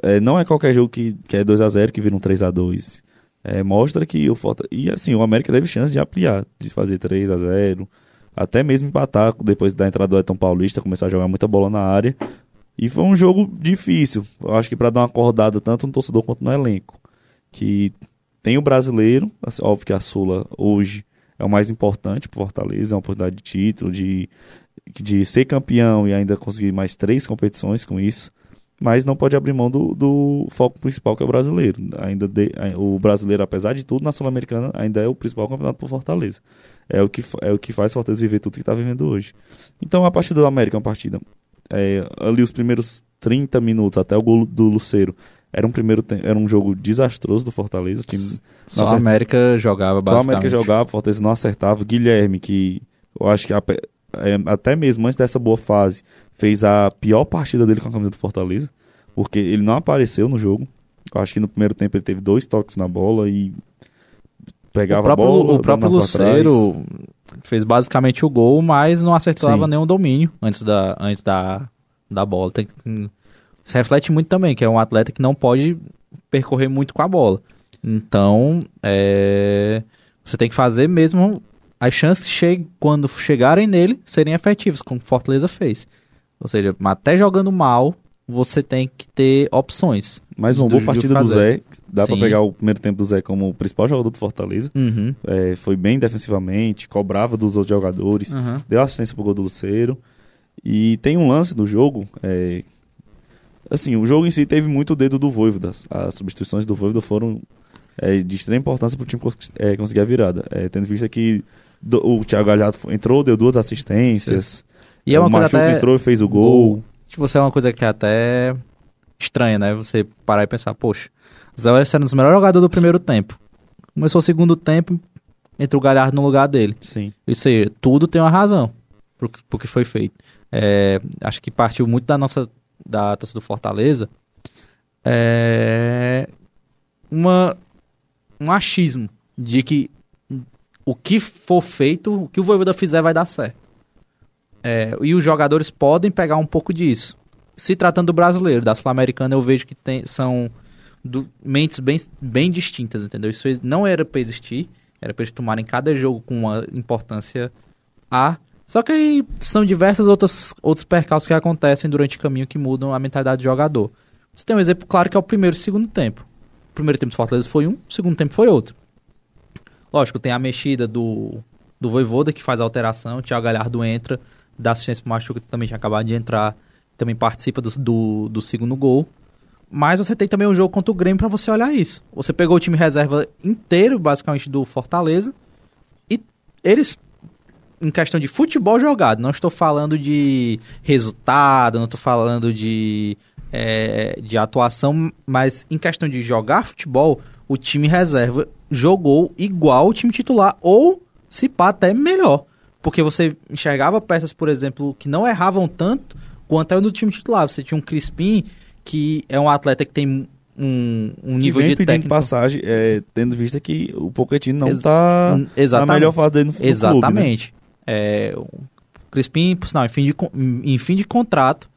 É, não é qualquer jogo que, que é 2 a 0 que vira um 3 a 2 é, Mostra que o Fortaleza... E assim, o América teve chance de ampliar, de fazer 3 a 0 até mesmo empatar depois da entrada do Eton Paulista, começar a jogar muita bola na área. E foi um jogo difícil. Eu acho que para dar uma acordada tanto no torcedor quanto no elenco. Que tem o brasileiro, assim, óbvio que a Sula hoje é o mais importante pro Fortaleza, é uma oportunidade de título, de, de ser campeão e ainda conseguir mais três competições com isso. Mas não pode abrir mão do, do foco principal, que é o brasileiro. Ainda de- o brasileiro, apesar de tudo, na Sul-Americana ainda é o principal campeonato pro Fortaleza. É o que, é o que faz Fortaleza viver tudo que está vivendo hoje. Então a partida do América é uma partida. é, ali os primeiros 30 minutos até o gol do Luceiro era um primeiro era um jogo desastroso do Fortaleza. Time
Só a América jogava
só a
basicamente.
América jogava, Fortaleza não acertava. Guilherme, que eu acho que é, até mesmo antes dessa boa fase, fez a pior partida dele com a camisa do Fortaleza, porque ele não apareceu no jogo. Eu acho que no primeiro tempo ele teve dois toques na bola e pegava
o próprio,
a bola.
o próprio. Luceiro fez basicamente o gol, mas não acertava
Sim.
nenhum domínio antes da, antes da, da bola. Tem, isso reflete muito também, que é um atleta que não pode percorrer muito com a bola. Então, é, você tem que fazer mesmo as chances cheguem, quando chegarem nele serem efetivas, como o Fortaleza fez. Ou seja, até jogando mal, você tem que ter opções.
Mais uma boa
do
partida do. Zé. Dá pra
Sim.
pegar o primeiro tempo do Zé como o principal jogador do Fortaleza.
Uhum.
É, foi bem defensivamente, cobrava dos outros jogadores.
Uhum.
deu assistência pro gol do Luceiro. E tem um lance do jogo. é, assim, o jogo em si teve muito o dedo do Voivoda. As substituições do Voivoda foram é, de extrema importância pro time cons- é, conseguir a virada. É, tendo em vista que do- o Thiago Galhardo entrou, deu duas assistências.
E é uma
o
coisa
Machuca
até...
entrou e fez o gol.
Gol. Tipo, você é uma coisa que é até estranha, né? Você parar e pensar, poxa, Zé Welles era um dos melhores jogadores do primeiro tempo. Começou o segundo tempo, entrou o Galhardo no lugar dele.
Sim.
Isso aí, tudo tem uma razão pro que foi feito. É, acho que partiu muito da nossa, da torcida do Fortaleza, é, uma, um achismo de que o que for feito, o que o Voivoda fizer vai dar certo. É, e os jogadores podem pegar um pouco disso. Se tratando do brasileiro, da Sul-Americana, eu vejo que tem, são do- mentes bem, bem distintas, entendeu? Isso não era pra existir, era pra eles tomarem cada jogo com uma importância A. Só que aí são diversas outras outros percalços que acontecem durante o caminho que mudam a mentalidade do jogador. Você tem um exemplo claro que é o primeiro e segundo tempo. O primeiro tempo do Fortaleza foi um, o segundo tempo foi outro. Lógico, tem a mexida do, do Voivoda que faz a alteração, o Thiago Galhardo entra, dá assistência pro Machuca, que também tinha acabado de entrar, também participa do, do, do segundo gol. Mas você tem também um jogo contra o Grêmio pra você olhar isso. Você pegou o time reserva inteiro, basicamente, do Fortaleza, e eles, em questão de futebol jogado, não estou falando de resultado, não estou falando de, é, de atuação, mas em questão de jogar futebol, o time reserva jogou igual o time titular, ou se pá, até melhor. Porque você enxergava peças, por exemplo, que não erravam tanto quanto é o do time titular. Você tinha um Crispim, que é um atleta que tem um, um
Que
nível de técnico.
passagem, é, tendo vista que o Pochettino não
Ex-
tá
Exatamente.
na melhor fase dele no, no clube, né?
Exatamente. É, o Crispim, por sinal, em fim de, em fim de contrato,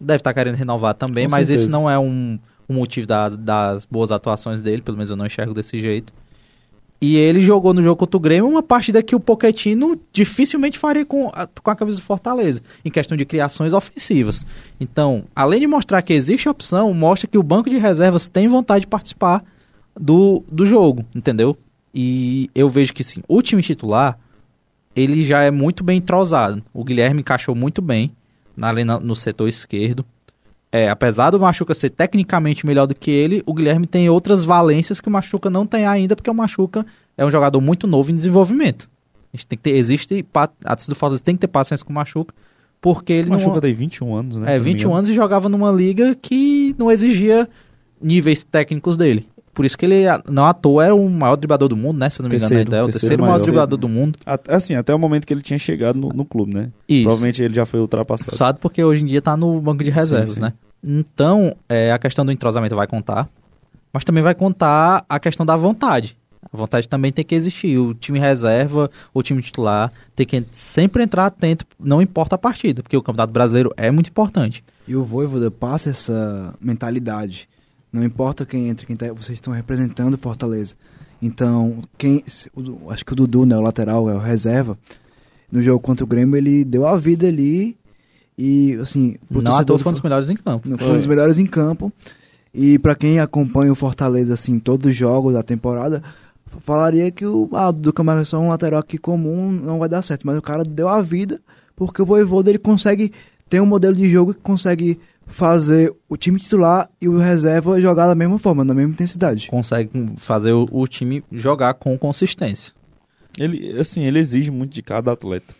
deve estar querendo renovar também,
Com
mas esse
certeza.
não é um, um motivo das, das boas atuações dele, pelo menos eu não enxergo desse jeito. E ele jogou no jogo contra o Grêmio uma partida que o Pochettino dificilmente faria com a, com a camisa do Fortaleza, em questão de criações ofensivas. Então, além de mostrar que existe opção, mostra que o banco de reservas tem vontade de participar do, do jogo, entendeu? E eu vejo que sim, o time titular, ele já é muito bem entrosado. O Guilherme encaixou muito bem na- no setor esquerdo. É, apesar do Machuca ser tecnicamente melhor do que ele, o Guilherme tem outras valências que o Machuca não tem ainda, porque o Machuca é um jogador muito novo em desenvolvimento. A gente tem que ter, existe, pa- a torcida do Fortaleza tem que ter paciência com o Machuca, porque ele
O Machuca
não...
tem 21 anos, né?
É,
se não me
21
engano.
anos e jogava numa liga que não exigia níveis técnicos dele. Por isso que ele, não à toa, é o maior driblador do mundo, né? Se eu não me engano,
Terceiro,
é o
terceiro
terceiro maior
maior.
driblador do mundo.
Assim, até o momento que ele tinha chegado no, no clube, né?
Isso.
Provavelmente ele já foi ultrapassado.
Sabe porque hoje em dia tá no banco de reservas,
sim.
né? Então, é, a questão do entrosamento vai contar, mas também vai contar a questão da vontade. A vontade também tem que existir. O time reserva, o time titular, tem que sempre entrar atento, não importa a partida, porque o Campeonato Brasileiro é muito importante.
E o Voivoda passa essa mentalidade. Não importa quem entra, quem tá, vocês estão representando Fortaleza. Então, quem, acho que o Dudu, né, o lateral, é o reserva. No jogo contra o Grêmio, ele deu a vida ali. E, assim, pro
não
torcedor
foi um dos melhores em campo.
não, foi um dos melhores em campo. E pra quem acompanha o Fortaleza, assim, todos os jogos da temporada, falaria que o ah, do Camargo é só um lateral aqui comum, não vai dar certo. Mas o cara deu a vida, porque o Voivoda, ele consegue ter um modelo de jogo que consegue fazer o time titular e o reserva jogar da mesma forma, na mesma intensidade.
Consegue fazer o, o time jogar com consistência.
Ele, assim, ele exige muito de cada atleta.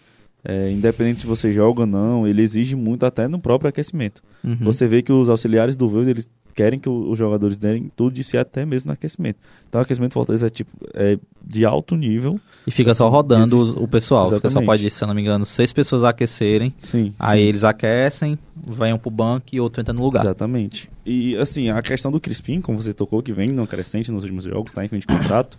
É, independente se você joga ou não, ele exige muito até no próprio aquecimento.
Uhum.
Você vê que os auxiliares do Voivoda, eles querem que os jogadores deem tudo de si até mesmo no aquecimento. Então o aquecimento Fortaleza é tipo é de alto nível.
E fica só rodando
existe-
o, pessoal. Porque só pode, se eu não me engano, seis pessoas aquecerem.
Sim.
Aí
sim.
eles aquecem, venham pro banco e outro entra no lugar.
Exatamente. E assim, a questão do Crispim, como você tocou, que vem no crescente nos últimos jogos, tá em fim de contrato,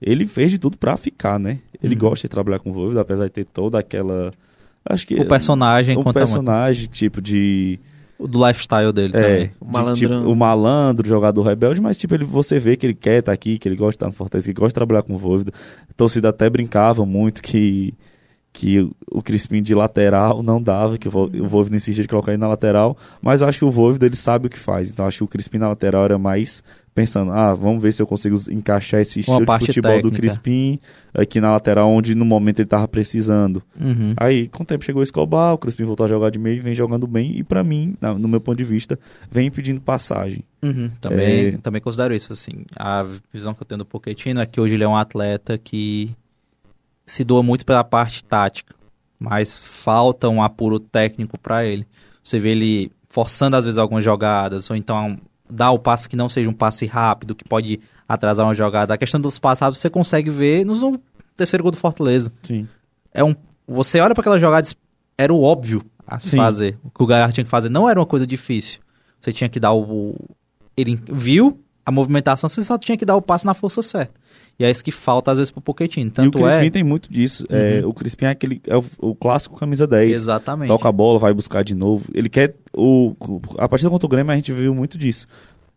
ele fez de tudo pra ficar, né? Ele
Uhum.
gosta de trabalhar com o Voivoda, apesar de ter toda aquela acho que
O personagem
um
conta muito.
personagem tipo de
O do lifestyle dele
é,
também.
O
de, tipo, o malandro, jogador rebelde, mas tipo ele você vê que ele quer estar aqui, que ele gosta de estar no Fortaleza, que ele gosta de trabalhar com o Voivoda. A torcida até brincava muito que que o- Crispim de lateral não dava, que o Vo- o Voivoda insistia de colocar ele na lateral, mas eu acho que o Voivoda ele sabe o que faz. Então eu acho que o Crispim na lateral era mais pensando, ah, vamos ver se eu consigo encaixar esse estilo de futebol do
técnica.
Crispim aqui na lateral onde no momento ele tava precisando.
Uhum.
Aí, com o tempo chegou o Escobar, o Crispim voltou a jogar de meio e vem jogando bem. E pra mim, no meu ponto de vista, vem pedindo passagem.
Uhum. Também,
É.
também considero isso, assim. A visão que eu tenho do Pochettino é que hoje ele é um atleta que se doa muito pela parte tática, mas falta um apuro técnico pra ele. Você vê ele forçando às vezes algumas jogadas, ou então dar o passe que não seja um passe rápido, que pode atrasar uma jogada. A questão dos passes rápidos você consegue ver no no terceiro gol do Fortaleza.
Sim.
é um. Você olha para aquela jogada, era o óbvio a se
Sim.
fazer. O que o Galhardo tinha que fazer não era uma coisa difícil. Você tinha que dar o. Ele viu, a movimentação, você só tinha que dar o passe na força certa. E é isso que falta às vezes pro Pochettino.
E o
Tanto
Crispim
é.
tem muito disso. É, o Crispim é aquele. É o, o clássico camisa 10.
Exatamente.
Toca a bola, vai buscar de novo. Ele quer. O, a partida contra o Grêmio a gente viu muito disso.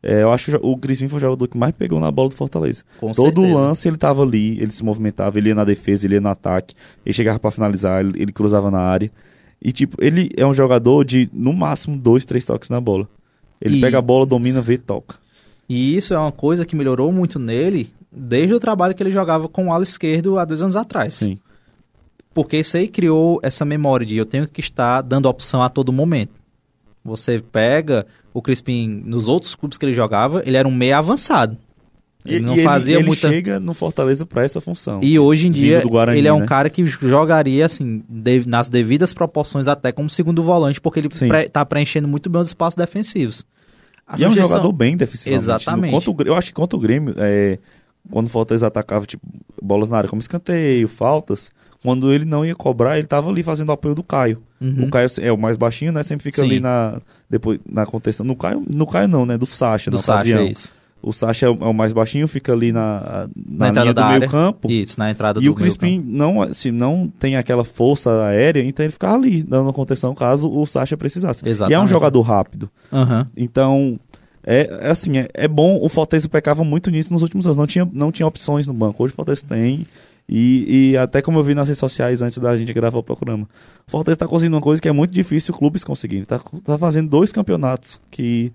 É, eu acho que o Crispim foi o jogador que mais pegou na bola do Fortaleza.
Com
Todo
certeza.
lance ele tava ali, ele se movimentava, ele ia na defesa, ele ia no ataque, ele chegava pra finalizar, ele, ele cruzava na área. E tipo, ele é um jogador de no máximo dois, três toques na bola. Ele
E-
pega a bola, domina, vê e toca.
E isso é uma coisa que melhorou muito nele desde o trabalho que ele jogava com o ala esquerdo há dois anos atrás.
Sim.
Porque isso aí criou essa memória de eu tenho que estar dando opção a todo momento. Você pega o Crispim nos outros clubes que ele jogava, ele era um meio avançado. Ele
E-
não
e
fazia
ele
muita.
chega no Fortaleza pra essa função.
E hoje em dia
Guarani,
ele é um
né?
cara que jogaria assim de- nas devidas proporções até como segundo volante, porque ele pre- tá preenchendo muito bem os espaços defensivos. A
E é um
sugestão-
jogador bem defensivamente.
Exatamente.
Contra o eu acho que contra o Grêmio, é, quando o Fortaleza atacava tipo, bolas na área como escanteio, faltas, quando ele não ia cobrar, ele tava ali fazendo o apoio do Caio.
Uhum.
O Caio é o mais baixinho, né? Sempre fica
Sim.
ali na depois na contenção. No Caio, no Caio não, né? Do Sacha,
do
na
Sacha, é isso.
O Sacha é o, é o mais baixinho, fica ali na, na,
entrada
linha do meio
área.
campo.
Isso, na entrada
E
do
o Crispim não, assim, não tem aquela força aérea, então ele ficava ali, dando contenção caso o Sacha precisasse. E é um
Exatamente.
jogador rápido.
Aham.
Então, é, é assim, é, é bom. O Fortaleza pecava muito nisso nos últimos anos. Não tinha, não tinha opções no banco. Hoje o Fortaleza tem. E, e até como eu vi nas redes sociais antes da gente gravar o programa, o Fortaleza está conseguindo uma coisa que é muito difícil clubes conseguirem. Tá, tá fazendo dois campeonatos que.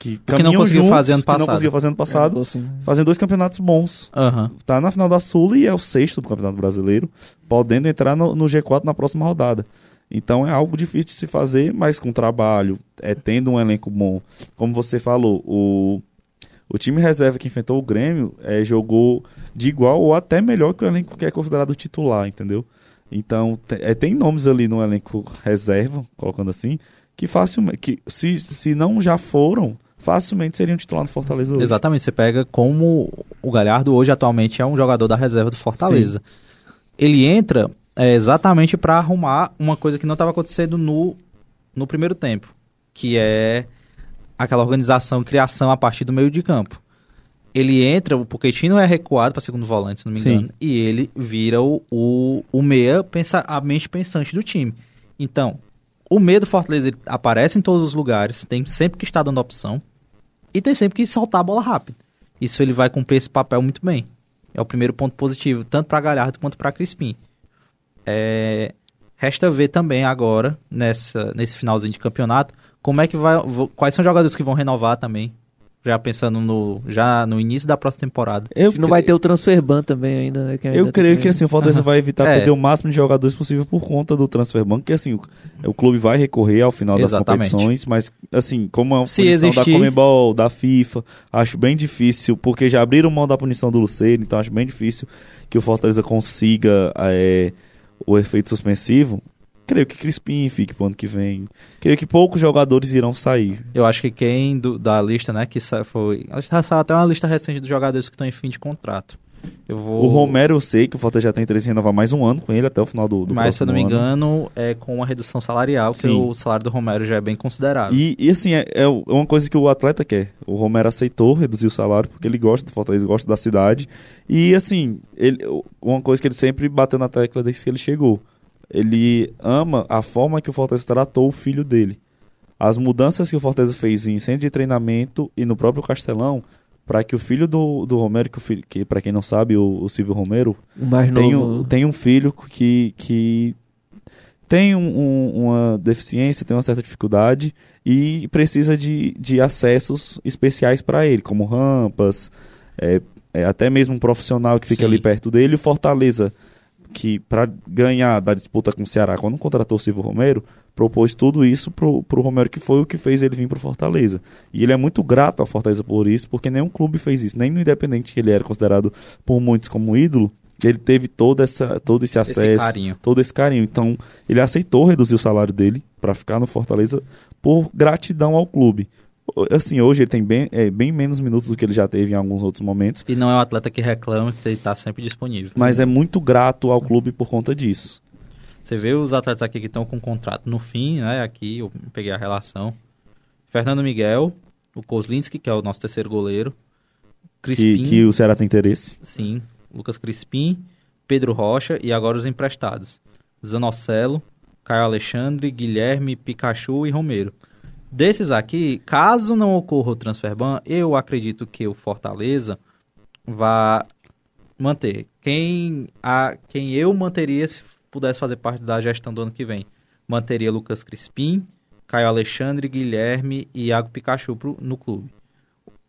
Que,
não
caminham
conseguiu
juntos,
fazer ano
Que não
passado.
conseguiu fazer ano passado.
Assim,
Fazendo dois campeonatos bons.
Aham.
Tá na final da Sul e é o sexto do Campeonato Brasileiro, podendo entrar no, no G4 na próxima rodada. Então é algo difícil de se fazer, mas com trabalho, é tendo um elenco bom. Como você falou, o, o time reserva que enfrentou o Grêmio é, jogou de igual ou até melhor que o elenco que é considerado titular, entendeu? Então é, tem nomes ali no elenco reserva, colocando assim, que facilmente, que se, se não já foram, facilmente seriam titular no Fortaleza hoje.
Exatamente, você pega como o Galhardo hoje atualmente é um jogador da reserva do Fortaleza. Ele entra é, exatamente para arrumar uma coisa que não estava acontecendo no, no primeiro tempo, que é aquela organização, criação a partir do meio de campo. Ele entra, o Pochettino é recuado para segundo volante, se não me
Sim.
engano, e ele vira o, o, o meia, pensa, a mente pensante do time. Então, o meia do Fortaleza aparece em todos os lugares, tem sempre que estar dando opção, e tem sempre que soltar a bola rápido. Isso ele vai cumprir esse papel muito bem. É o primeiro ponto positivo, tanto para Galhardo quanto para Crispim. É, Resta ver também agora, nessa, nesse finalzinho de campeonato, como é que vai. Quais são os jogadores que vão renovar também. Já pensando no, já no início da próxima temporada.
Eu
Se não
cre-
vai ter o transfer ban também ainda, né? ainda
Eu creio que assim, o Fortaleza
Aham.
vai evitar
É.
perder o máximo de jogadores possível por conta do transfer ban, que assim, o, o clube vai recorrer ao final das
Exatamente.
competições, mas assim, como é uma
Se
punição da
existir-
Comembol, da FIFA, acho bem difícil, porque já abriram mão da punição do Luceiro, então acho bem difícil que o Fortaleza consiga é, o efeito suspensivo. Creio que Crispim fique pro ano que vem. Creio que poucos jogadores irão sair.
Eu acho que quem do- da lista, né, que sa- foi. Saiu até uma lista recente dos jogadores que estão em fim de contrato. Eu vou.
O Romero eu sei que o Fortaleza já tem interesse em renovar mais um ano com ele até o final do, do
Mas se eu não me
ano.
engano, é com uma redução salarial, que
Sim.
o salário do Romero já é bem considerável.
E, e, assim, é, é uma coisa que o atleta quer. O Romero aceitou reduzir o salário porque ele gosta do Fortaleza, gosta da cidade. E assim, ele, uma coisa que ele sempre bateu na tecla desde que ele chegou. Ele ama a forma que o Fortaleza tratou o filho dele. As mudanças que o Fortaleza fez em centro de treinamento e no próprio Castelão, para que o filho do, do Romero, que, filho- que para quem não sabe, o, o Silvio Romero,
O mais
tem,
novo.
um, tem um filho que, que tem um- um- uma deficiência, tem uma certa dificuldade e precisa de, de acessos especiais para ele, como rampas, é, é, até mesmo um profissional que fica
Sim.
ali perto dele. O Fortaleza, que para ganhar da disputa com o Ceará, quando contratou o Silvio Romero, propôs tudo isso pro, pro Romero, que foi o que fez ele vir pro Fortaleza. E ele é muito grato ao Fortaleza por isso, porque nenhum clube fez isso, nem no Independente, que ele era considerado por muitos como ídolo, ele teve toda essa, todo esse
Esse
acesso,
carinho.
todo esse carinho. Então, ele aceitou reduzir o salário dele para ficar no Fortaleza por gratidão ao clube. Assim, hoje ele tem bem, é, bem menos minutos do que ele já teve em alguns outros momentos,
E não é um atleta que reclama, que está sempre disponível.
mas é muito grato ao clube por conta disso.
Você vê os atletas aqui que estão com contrato no fim, né? Aqui eu peguei a relação. Fernando Miguel, o Kozlinski, que é o nosso terceiro goleiro, Crispim.
que o Ceará tem interesse.
Sim, Lucas Crispim, Pedro Rocha e agora os emprestados. Zanocelo, Caio Alexandre, Guilherme, Pikachu e Romero. Desses aqui, caso não ocorra o transfer ban, eu acredito que o Fortaleza vá manter. Quem, a, quem eu manteria se pudesse fazer parte da gestão do ano que vem? Manteria Lucas Crispim, Caio Alexandre, Guilherme e Iago Pikachu pro, no clube.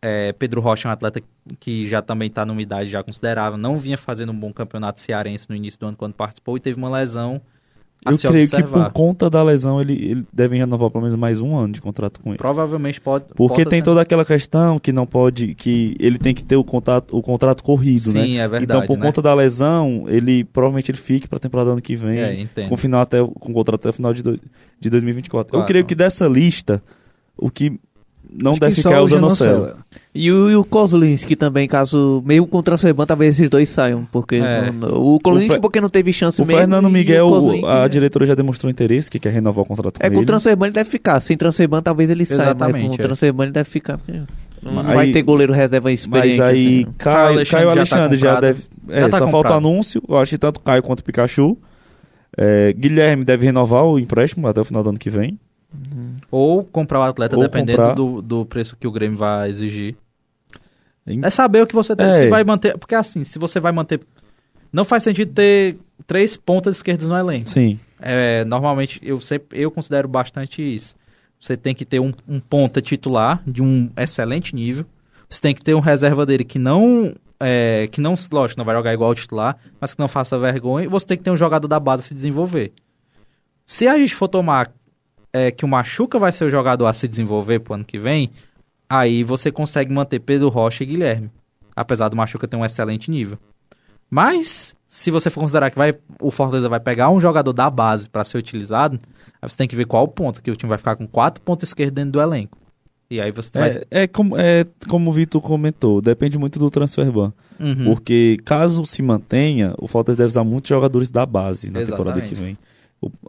É, Pedro Rocha é um atleta que já também está numa idade já considerável, não vinha fazendo um bom campeonato cearense no início do ano quando participou e teve uma lesão
Eu creio
observar.
que por conta da lesão ele, ele deve renovar pelo menos mais um ano de contrato com ele.
Provavelmente pode.
Porque tem
ser-
toda aquela questão que não pode, que ele tem que ter o contrato, o contrato corrido, né?
Sim, é verdade.
então por
né?
conta da lesão, ele provavelmente ele fique para a temporada ano que vem,
É,
com final até com contrato até o final de, do, de 2024. Eu
Claro.
creio que dessa lista o que não
Acho
deve ficar é o. Zanocelo.
E o, e o Kozlinski também, caso, mesmo com o transfer ban, talvez esses dois saiam. Porque
É.
não- o Kozlinski, porque não teve chance
O
mesmo.
Fernando Miguel,
o Kozlinski,
a
né?
diretora já demonstrou interesse que quer renovar o contrato
É,
com
com o
ele.
transfer ban ele deve ficar. Sem transfer ban, talvez ele saia. Mas com o
é.
transfer ban ele deve ficar. Não
Mas
vai
aí-
ter goleiro reserva experiente.
Mas aí
assim,
Caio,
Caio Alexandre
Caio
já tá
Alexandre já, deve. É,
Já tá
só falta o
comprado.
anúncio. Eu acho que tanto Caio quanto Pikachu. É, Guilherme deve renovar o empréstimo até o final do ano que vem.
Ou comprar o atleta,
Ou
dependendo
comprar.
do, do preço que o Grêmio vai exigir.
Em-
É saber o que você tem.
É.
Se vai manter. Porque assim, se você vai manter. Não faz sentido ter três pontas esquerdas no elenco.
Sim.
É, normalmente, eu sempre eu considero bastante isso. Você tem que ter um, um ponta titular de um excelente nível. Você tem que ter um reserva dele que não. É, que não, lógico, não vai jogar igual o titular, mas que não faça vergonha. E você tem que ter um jogador da base a se desenvolver. Se a gente for tomar é, que o Machuca vai ser o jogador a se desenvolver pro ano que vem, aí você consegue manter Pedro Rocha e Guilherme. Apesar do Machuca ter um excelente nível. Mas, se você for considerar que vai, o Fortaleza vai pegar um jogador da base para ser utilizado, aí você tem que ver qual ponto, que o time vai ficar com quatro pontos esquerdos dentro do elenco. E aí você vai.
É, é como, é como o Vitor comentou, depende muito do transfer ban.
Uhum.
Porque caso se mantenha, o Fortaleza deve usar muitos jogadores da base na temporada
Exatamente.
que vem.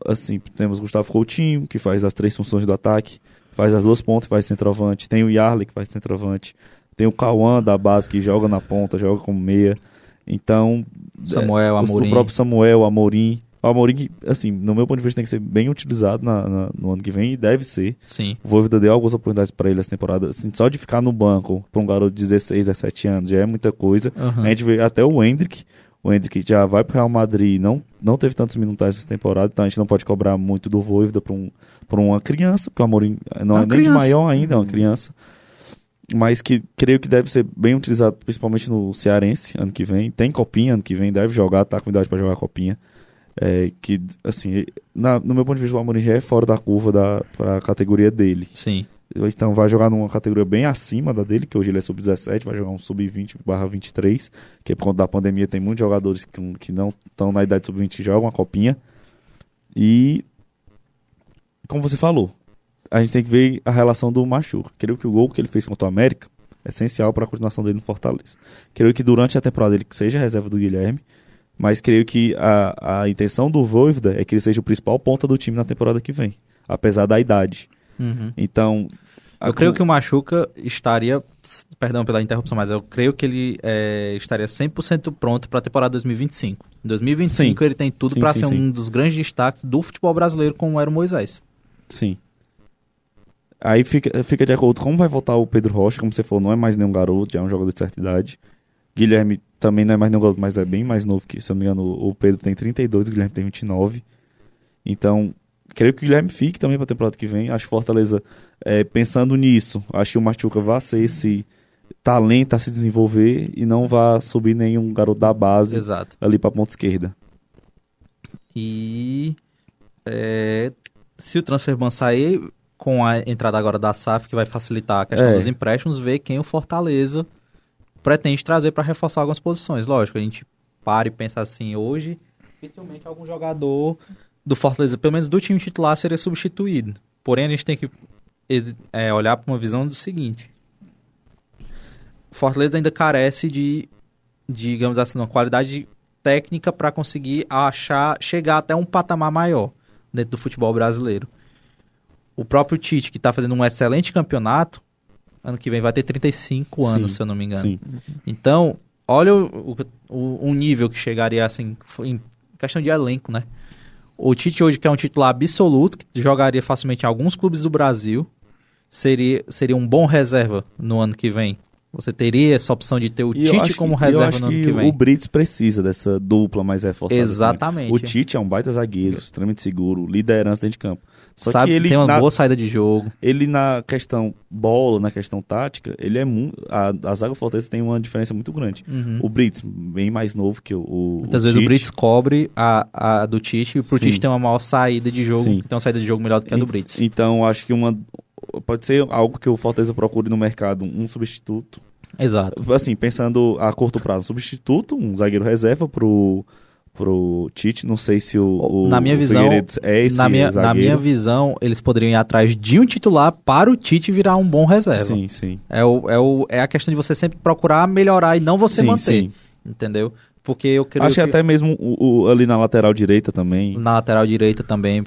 Assim, temos Gustavo Coutinho, que faz as três funções do ataque, faz as duas pontas, faz centroavante. Tem o Yarley, que faz centroavante. Tem o Cauã da base, que joga na ponta, joga como meia. Então,
Samuel,
o-
Amorim.
O próprio Samuel, Amorim. O Amorim, assim, no meu ponto de vista, tem que ser bem utilizado na- na- no ano que vem e deve ser.
Sim.
O Voivoda deu algumas oportunidades para ele essa temporada. Assim, só de ficar no banco para um garoto de 16, 17 anos já é muita coisa.
Uhum.
A gente vê até o Hendrick. O Hendrick já vai pro Real Madrid, não, não teve tantos minutagens essa temporada, então a gente não pode cobrar muito do Voivoda para um, pra uma criança, porque o Amorim não
Uma
é nem de maior ainda, é uma criança. Mas que creio que deve ser bem utilizado, principalmente no Cearense, ano que vem. Tem copinha ano que vem, deve jogar, tá com idade para jogar copinha. É, que, assim, na- no meu ponto de vista, o Amorim já é fora da curva da pra categoria dele.
Sim.
Então vai jogar numa categoria bem acima da dele, que hoje ele é sub-17, vai jogar um sub-20 barra 23, que por conta da pandemia tem muitos jogadores que, que não estão na idade sub-20 que jogam a copinha. E como você falou, a gente tem que ver a relação do Machuca. Creio que o gol que ele fez contra o América é essencial para a continuação dele no Fortaleza. Creio que durante a temporada ele seja reserva do Guilherme, mas creio que a, a intenção do Voivoda é que ele seja o principal ponta do time na temporada que vem, apesar da idade.
Uhum.
Então,
Eu creio que o Machuca estaria, perdão pela interrupção, mas eu creio que ele é, estaria 100% pronto para a temporada 2025. Em 2025
Sim.
ele tem tudo para ser
sim.
um dos grandes destaques do futebol brasileiro, como era o Moisés.
Sim. Aí fica, fica de acordo com como vai voltar o Pedro Rocha, como você falou, não é mais nenhum garoto, já é um jogador de certa idade. Guilherme também não é mais nenhum garoto, mas é bem mais novo que, se eu não me engano, o Pedro tem 32, o Guilherme tem 29. Então, creio que o Guilherme fique também para a temporada que vem. Acho que Fortaleza, é, pensando nisso, acho que o Machuca vai ser esse talento a se desenvolver e não vai subir nenhum garoto da base
Exato.
ali para ponta esquerda.
E é, se o transfer ban sair com a entrada agora da SAF, que vai facilitar a questão
É.
dos empréstimos, ver quem o Fortaleza pretende trazer para reforçar algumas posições. Lógico, a gente para e pensa assim, hoje, dificilmente algum jogador do Fortaleza, pelo menos do time titular, seria substituído. Porém, a gente tem que é, olhar para uma visão do seguinte. Fortaleza ainda carece de, digamos assim, uma qualidade técnica para conseguir achar, chegar até um patamar maior dentro do futebol brasileiro. O próprio Tite, que está fazendo um excelente campeonato, ano que vem vai ter 35 anos,
Sim,
se eu não me engano.
Sim.
Então, olha o, o, o nível que chegaria assim, em questão de elenco, né? O Tite hoje, que é um titular absoluto, que jogaria facilmente em alguns clubes do Brasil, seria, seria um bom reserva no ano que vem. Você teria essa opção de ter o
E
Tite como
que-
reserva no ano
que
que vem.
O Brits precisa dessa dupla mais reforçada.
Exatamente.
também. O Tite é um baita zagueiro, extremamente seguro, liderança dentro de campo. Só
Sabe,
que ele
tem uma
na,
boa saída de jogo.
ele na questão bola, na questão tática, ele é muito. A, a zaga Fortaleza tem uma diferença muito grande.
Uhum.
O Brits, bem mais novo que o. o
Muitas
o
vezes o
Tite.
Brits cobre a, a do Tite e pro
Sim.
Tite tem uma maior saída de jogo.
Sim.
Tem uma saída de jogo melhor do que a do Brits.
Então, acho que uma. Pode ser algo que o Fortaleza procure no mercado, um substituto.
Exato.
Assim, pensando a curto prazo, um substituto, um zagueiro reserva pro, pro Tite. Não sei se o, o
Na minha
o
visão,
é esse
na, minha, na minha visão, eles poderiam ir atrás de um titular para o Tite virar um bom reserva.
Sim, sim.
É, o, é, o, é a questão de você sempre procurar melhorar e não você
sim,
manter.
sim.
Entendeu? Porque eu creio
Acho que
que
até mesmo o, o- ali na lateral direita também.
na lateral direita também.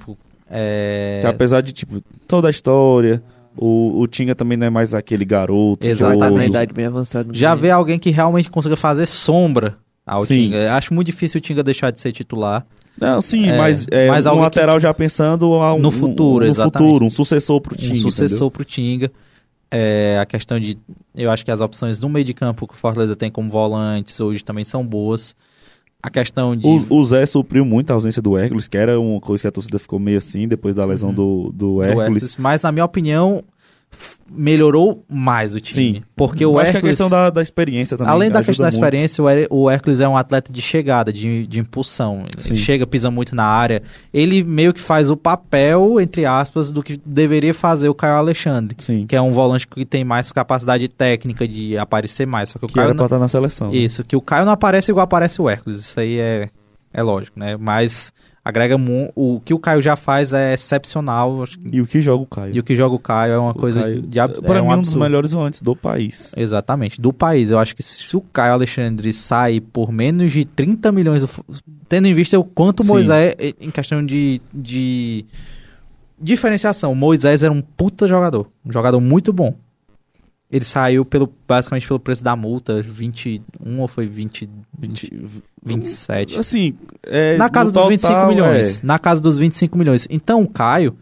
É...
Que apesar de, tipo, toda a história, o, o Tinga também não é mais aquele garoto.
Exatamente.
Tá na idade bem avançada. no
Já
momento.
vê alguém que realmente consiga fazer sombra ao
Sim.
Tinga. Acho muito difícil o Tinga deixar de ser titular.
Não, sim,
É,
mas é
mas
um lateral já pensando um,
No futuro,
um, no futuro, um sucessor pro Tinga.
um sucessor pro Tinga. É, a questão de. Eu acho que as opções no meio de campo que o Fortaleza tem como volantes hoje também são boas. A questão de.
O, o Zé supriu muito a ausência do Hércules, que era uma coisa que a torcida ficou meio assim depois da lesão do, do
do
Hércules.
Hércules, mas na minha opinião melhorou mais o time.
Sim.
Porque o
acho que a
Hércules,
questão da, da experiência também.
além da questão da
muito.
experiência, o, Her- o Hércules é um atleta de chegada, de, de impulsão. Ele
Sim.
chega, pisa muito na área. Ele meio que faz o papel, entre aspas, do que deveria fazer o Caio Alexandre.
Sim.
Que é um volante que tem mais capacidade técnica de aparecer mais. Só que o
Que
Caio
era
não-
estar na seleção. né?
Isso, que o Caio não aparece igual aparece o Hércules. Isso aí é, é lógico, né? Mas agrega mu o que o Caio já faz é excepcional.
E o que joga o Caio?
E o que joga o Caio é uma
O
coisa
Caio-
de ab-
Pra
é
mim,
um
um dos melhores volantes do país.
Exatamente, do país. Eu acho que se o Caio Alexandre sai por menos de 30 milhões, tendo em vista o quanto o. Moisés, em questão de, de diferenciação, o Moisés era um puta jogador, um jogador muito bom. Ele saiu pelo, basicamente pelo preço da multa, 21 ou foi 20, 20 27.
Assim, é,
Na casa dos
total,
25 milhões.
é.
Na casa dos 25 milhões. Então o Caio,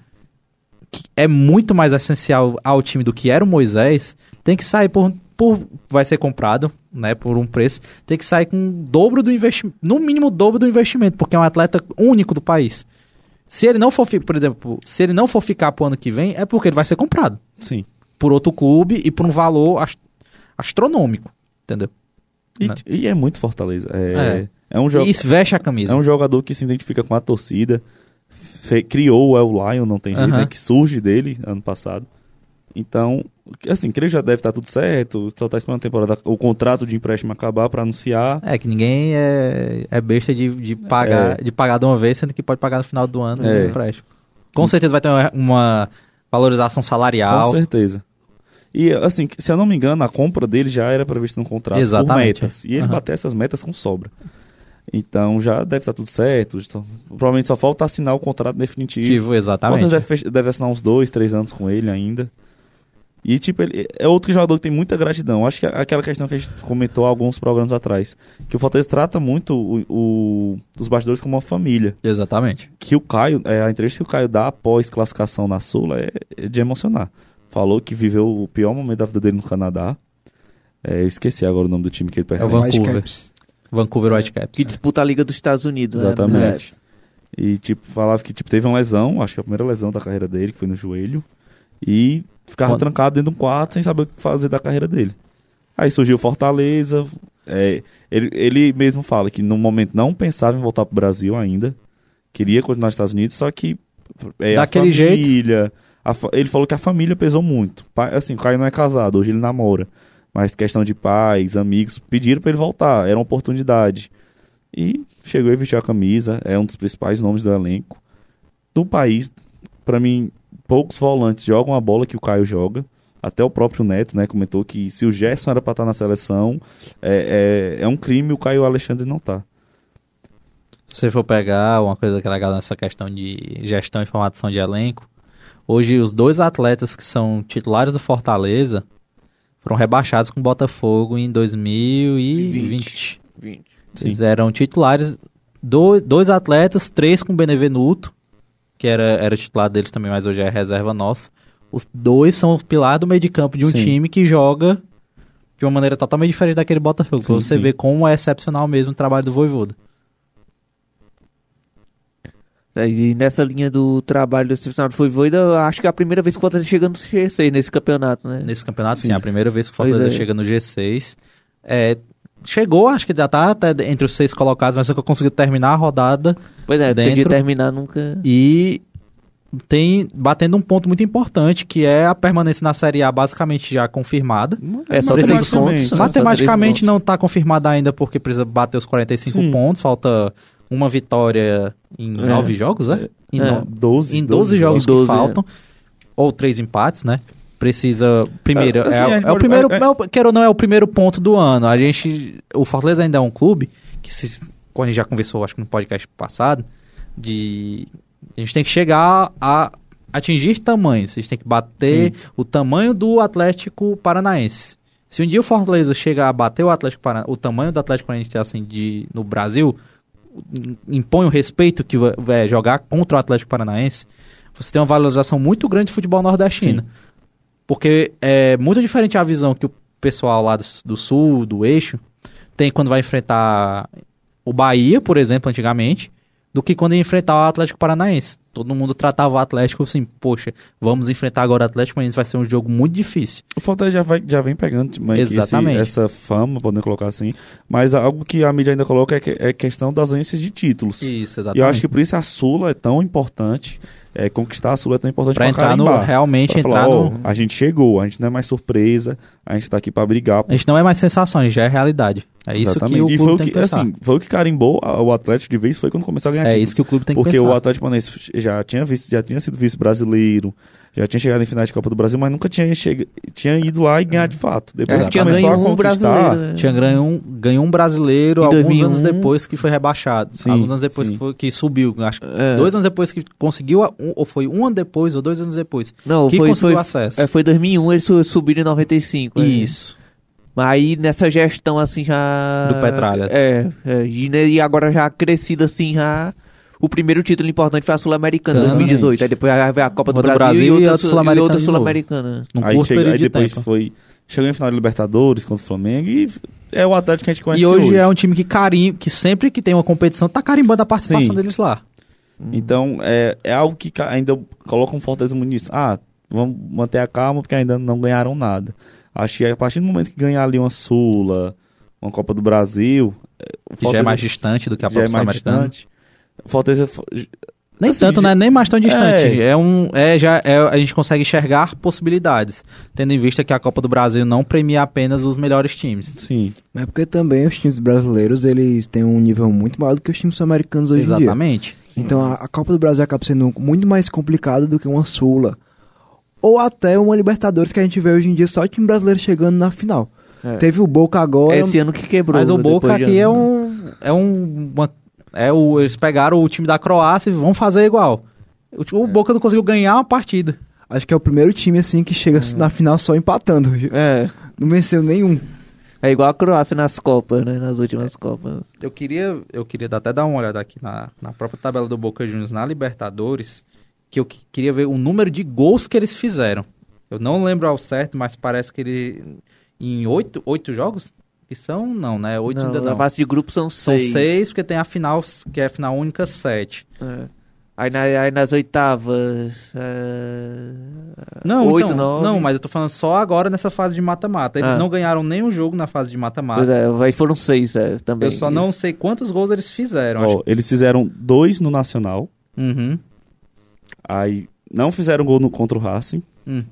que é muito mais essencial ao time do que era o Moisés, tem que sair por. por vai ser comprado, né? Por um preço. Tem que sair com dobro do investimento. No mínimo o dobro do investimento, porque é um atleta único do país. Se ele não for, por exemplo, se ele não for ficar pro ano que vem, é porque ele vai ser comprado
Sim.
Por outro clube e por um valor ast- astronômico. Entendeu?
E,
Né?
e é muito Fortaleza. É,
É.
é um jogo.
Isso veste a camisa.
É um jogador que se identifica com a torcida. Criou o El Lion, não tem jeito,
Aham.
né? Que surge dele ano passado. Então, assim, creio que já deve estar tudo certo. Só tá esperando a temporada, o contrato de empréstimo acabar para anunciar.
É, que ninguém é, é besta de, de, pagar, de pagar de uma vez, sendo que pode pagar no final do ano
É.
de empréstimo. Com certeza vai ter uma valorização salarial.
Com certeza. E, assim, se eu não me engano, a compra dele já era prevista no contrato
Exatamente.
por metas. E ele
Aham.
bateu essas metas com sobra. Então já deve estar tudo certo. provavelmente só falta assinar o contrato definitivo.
Tipo, exatamente.
Deve, deve assinar uns dois, três anos com ele ainda. E, tipo, ele é outro jogador que tem muita gratidão. Acho que aquela questão que a gente comentou alguns programas atrás. Que o Fortaleza trata muito o, o- os bastidores como uma família.
Exatamente.
Que o Caio, é, a entrevista que o Caio dá após classificação na Sula é, é de emocionar. Falou que viveu o pior momento da vida dele no Canadá. É, eu esqueci agora o nome do time que ele
É o
pertence.
Vancouver.
Whitecaps.
Vancouver Whitecaps.
Que disputa a Liga dos Estados Unidos. né?
Exatamente. E, tipo, falava que tipo, teve uma lesão, acho que a primeira lesão da carreira dele, que foi no joelho. E ficava
Quando-
trancado dentro de um quarto sem saber o que fazer da carreira dele. Aí surgiu o Fortaleza. é, ele, ele mesmo fala que no momento não pensava em voltar pro Brasil ainda. Queria continuar nos Estados Unidos, só que. É,
Daquele
a família, fa- ele falou que a família pesou muito. Pai- Assim, o Caio não é casado, hoje ele namora. Mas questão de pais, amigos, pediram pra ele voltar. Era uma oportunidade. E chegou e vestiu a camisa. É um dos principais nomes do elenco. Do país, pra mim, poucos volantes jogam a bola que o Caio joga. Até o próprio Neto, né, comentou que se o Gerson era pra estar na seleção, é, é, é um crime o Caio Alexandre não tá.
Se você for pegar uma coisa que é legal nessa questão de gestão e formação de elenco, hoje os dois atletas que são titulares do Fortaleza foram rebaixados com o Botafogo em 2020.
20.
Sim.
Eles eram titulares, do- dois atletas, três com o Benevenuto, que era, era titular deles também, mas hoje é reserva nossa. Os dois são o pilar do meio de campo de um
Sim.
time que joga de uma maneira totalmente diferente daquele Botafogo. pra
Sim,
você
sim.
ver como é excepcional mesmo o trabalho do Voivoda.
É, E nessa linha do trabalho do excepcional foi Voida, eu acho que é a primeira vez que o Fortaleza chega no G6 nesse campeonato, né?
Nesse campeonato, sim,
Sim.
é a primeira vez que o Fortaleza
é.
chega no G6. É, chegou, acho que já tá até entre os seis colocados, mas nunca conseguiu terminar a rodada
Pois é,
Dentro-
podia terminar nunca.
e tem batendo um ponto muito importante, que é a permanência na Série A basicamente já confirmada.
É só
três
pontos,
Matematicamente,
Matematicamente
não está confirmada ainda porque precisa bater os 45
Sim.
pontos, falta uma vitória em
É.
nove jogos, é? Em,
É.
no-
12,
em 12 jogos que
12,
faltam, ou três empates, né? Precisa. Primeiro,
É, assim,
é,
a
é o primeiro.
é-
é o- quer ou não, é o primeiro ponto do ano. A gente. O Fortaleza ainda é um clube que, se, como a gente já conversou, acho que no podcast passado, de. A gente tem que chegar a atingir tamanhos. A gente tem que bater o tamanho do Atlético Paranaense. Se um dia o Fortaleza chegar a bater o Atlético Paranaense, o tamanho do Atlético Paranaense assim, de, no Brasil, impõe o respeito que vai jogar contra o Atlético Paranaense, você tem uma valorização muito grande do futebol nordestino. Porque é muito diferente a visão que o pessoal lá do, do sul, do eixo, tem quando vai enfrentar o Bahia, por exemplo, antigamente, do que quando ia enfrentar o Atlético Paranaense. Todo mundo tratava o Atlético assim, poxa, vamos enfrentar agora o Atlético Paranaense, vai ser um jogo muito difícil.
O Fortaleza já, vai, já vem pegando mas que esse-
Exatamente.
essa fama, podemos colocar assim. Mas algo que a mídia ainda coloca é, que, é questão das audiências de títulos.
Isso,
E
exatamente.
eu acho que por isso a Sula é tão importante. É, conquistar a Sula é tão importante
pra entrar no,
carimbar.
realmente
Pra
entrar
falar, ó,
no...
a gente chegou, a gente não é mais surpresa, a gente tá aqui pra brigar.
A gente não é mais sensação, a gente já é realidade. É isso que o
E
clube tem
que,
que pensar.
assim, foi o que carimbou o Atlético de vez, foi quando começou a ganhar
é
títulos.
isso que o clube tem que
Porque
pensar.
o Atlético Paranaense já tinha, vice, já tinha sido vice-brasileiro, já tinha chegado em finais de Copa do Brasil, mas nunca tinha, chega, tinha ido lá e ganhar de fato. Depois
É, tinha ganho
a
um brasileiro. né?
Tinha ganho um, ganhou um brasileiro
Em
alguns
2001.
anos depois que foi rebaixado.
Sim,
alguns anos depois que, foi- que subiu. Acho
É.
dois anos depois que conseguiu, um- ou foi um ano depois, ou dois anos depois,
Não,
que
foi,
conseguiu
foi,
acesso.
é, foi 2001, eles su- subiram em 95. né?
Isso.
Mas aí nessa gestão assim já.
Do Petralha.
É, é e, né, e agora já crescido assim já. O primeiro título importante foi a Sul-Americana,
Exatamente.
2018. Aí depois vai a Copa do,
Uma do
Brasil,
Brasil
e outra, Sul-
Sul-Americana de. Num
aí, chega, aí
de
depois
tempo.
foi. Chegou em final da Libertadores contra o Flamengo e é o Atlético que a gente conhece
E hoje, é um time que carim, que sempre que tem uma competição, tá carimbando a participação
Sim.
deles lá.
Então, é, é algo que ainda coloca um Fortaleza muito nisso. Ah, vamos manter a calma porque ainda não ganharam nada. Acho que a partir do momento que ganhar ali uma Sula, uma Copa do Brasil, é, o
Que já é mais distante do que a
já é
própria
mais
Sul-Americana.
distante. Fortaleza fo-
Nem
Assim,
tanto, né? Nem mais tão distante.
É.
É, um, é, já, é, a gente consegue enxergar possibilidades, tendo em vista que a Copa do Brasil não premia apenas os melhores times.
sim.
É porque também os times brasileiros, eles têm um nível muito maior do que os times sul-americanos hoje em dia.
Exatamente.
Então a, a Copa do Brasil acaba sendo muito mais complicada do que uma Sula. Ou até uma Libertadores que a gente vê hoje em dia só o time brasileiro chegando na final.
É.
Teve o Boca agora.
É esse ano que quebrou.
Mas o
né,
Boca aqui é
ano.
um. É um. uma- é o, eles pegaram o time da Croácia e vão fazer igual. O, o Boca não conseguiu ganhar uma partida.
Acho que é o primeiro time assim que chega na final só empatando.
É.
Não venceu nenhum.
É igual a Croácia nas Copas, né? Nas últimas Copas.
Eu queria, eu queria até dar uma olhada aqui na, na própria tabela do Boca Juniors na Libertadores, que eu que- queria ver o número de gols que eles fizeram. Eu não lembro ao certo, mas parece que ele em oito, oito jogos que são não, né? Oito
Não,
ainda
Na
não.
fase de grupo são
São
seis.
seis, porque tem a final que é a final única sete.
É. Aí, na- aí nas oitavas. é,
Não,
Oito,
então,
nove.
não, mas eu tô falando só agora nessa fase de mata-mata. Eles
Ah.
não ganharam nenhum jogo na fase de
Pois
mata-mata.
é, aí foram seis é, também.
Eu só não sei quantos gols eles fizeram. Acho.
eles fizeram dois no Nacional,
Uhum.
aí não fizeram gol no, contra o Racing.
Hum.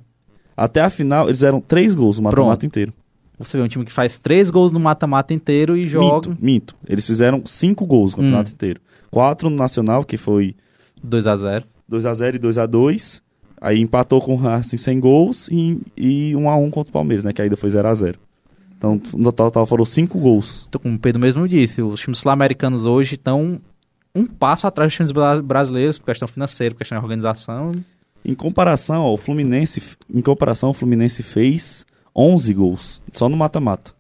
Até a final, eles fizeram três gols no mata-mata inteiro.
Você vê um time que faz três gols no mata-mata inteiro e joga
Minto, minto. Eles fizeram cinco gols no campeonato
Hum.
inteiro. Quatro no Nacional, que foi
2 a 0
2x0 e 2x2. Aí empatou com o Racing sem gols e, e 1x1 contra o Palmeiras, né? Que ainda foi 0x0. Então, no total foram cinco gols.
Então, Como o Pedro mesmo disse, os times sul-americanos hoje estão um passo atrás dos times bra- brasileiros por questão financeira, por questão de organização.
Em comparação, ó, o Fluminense, em comparação, o Fluminense fez 11 gols, só no mata-mata.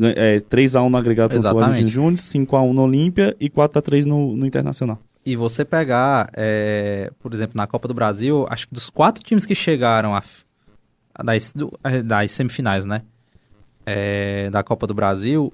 É, 3x1 no agregado contra o. Argentino Júnior, 5x1 no Olímpia e 4x3 no, no Internacional.
E você pegar, é, por exemplo, na Copa do Brasil, acho que dos quatro times que chegaram a, a das, do- a- das semifinais, né? É, da Copa do Brasil,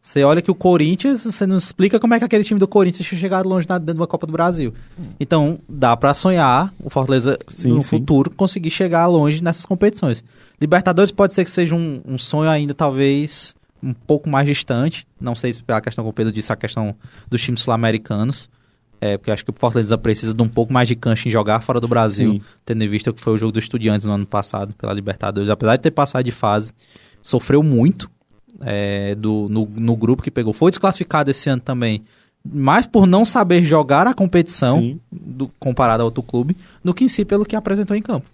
você olha que o Corinthians, você não explica como é que aquele time do Corinthians tinha chegado longe na, dentro da Copa do Brasil. Então, dá pra sonhar o Fortaleza
Sim,
no
sim.
futuro conseguir chegar longe nessas competições. Libertadores pode ser que seja um, um sonho ainda, talvez, um pouco mais distante. Não sei se pela questão que o Pedro disse, a questão dos times sul-americanos. É, porque acho que o Fortaleza precisa de um pouco mais de cancha em jogar fora do Brasil,
Sim.
tendo em vista que foi o jogo dos Estudiantes no ano passado, pela Libertadores. Apesar de ter passado de fase, sofreu muito é, do, no, no grupo que pegou. Foi desclassificado esse ano também, mais por não saber jogar a competição, do, comparado a outro clube, do que em si pelo que apresentou em campo.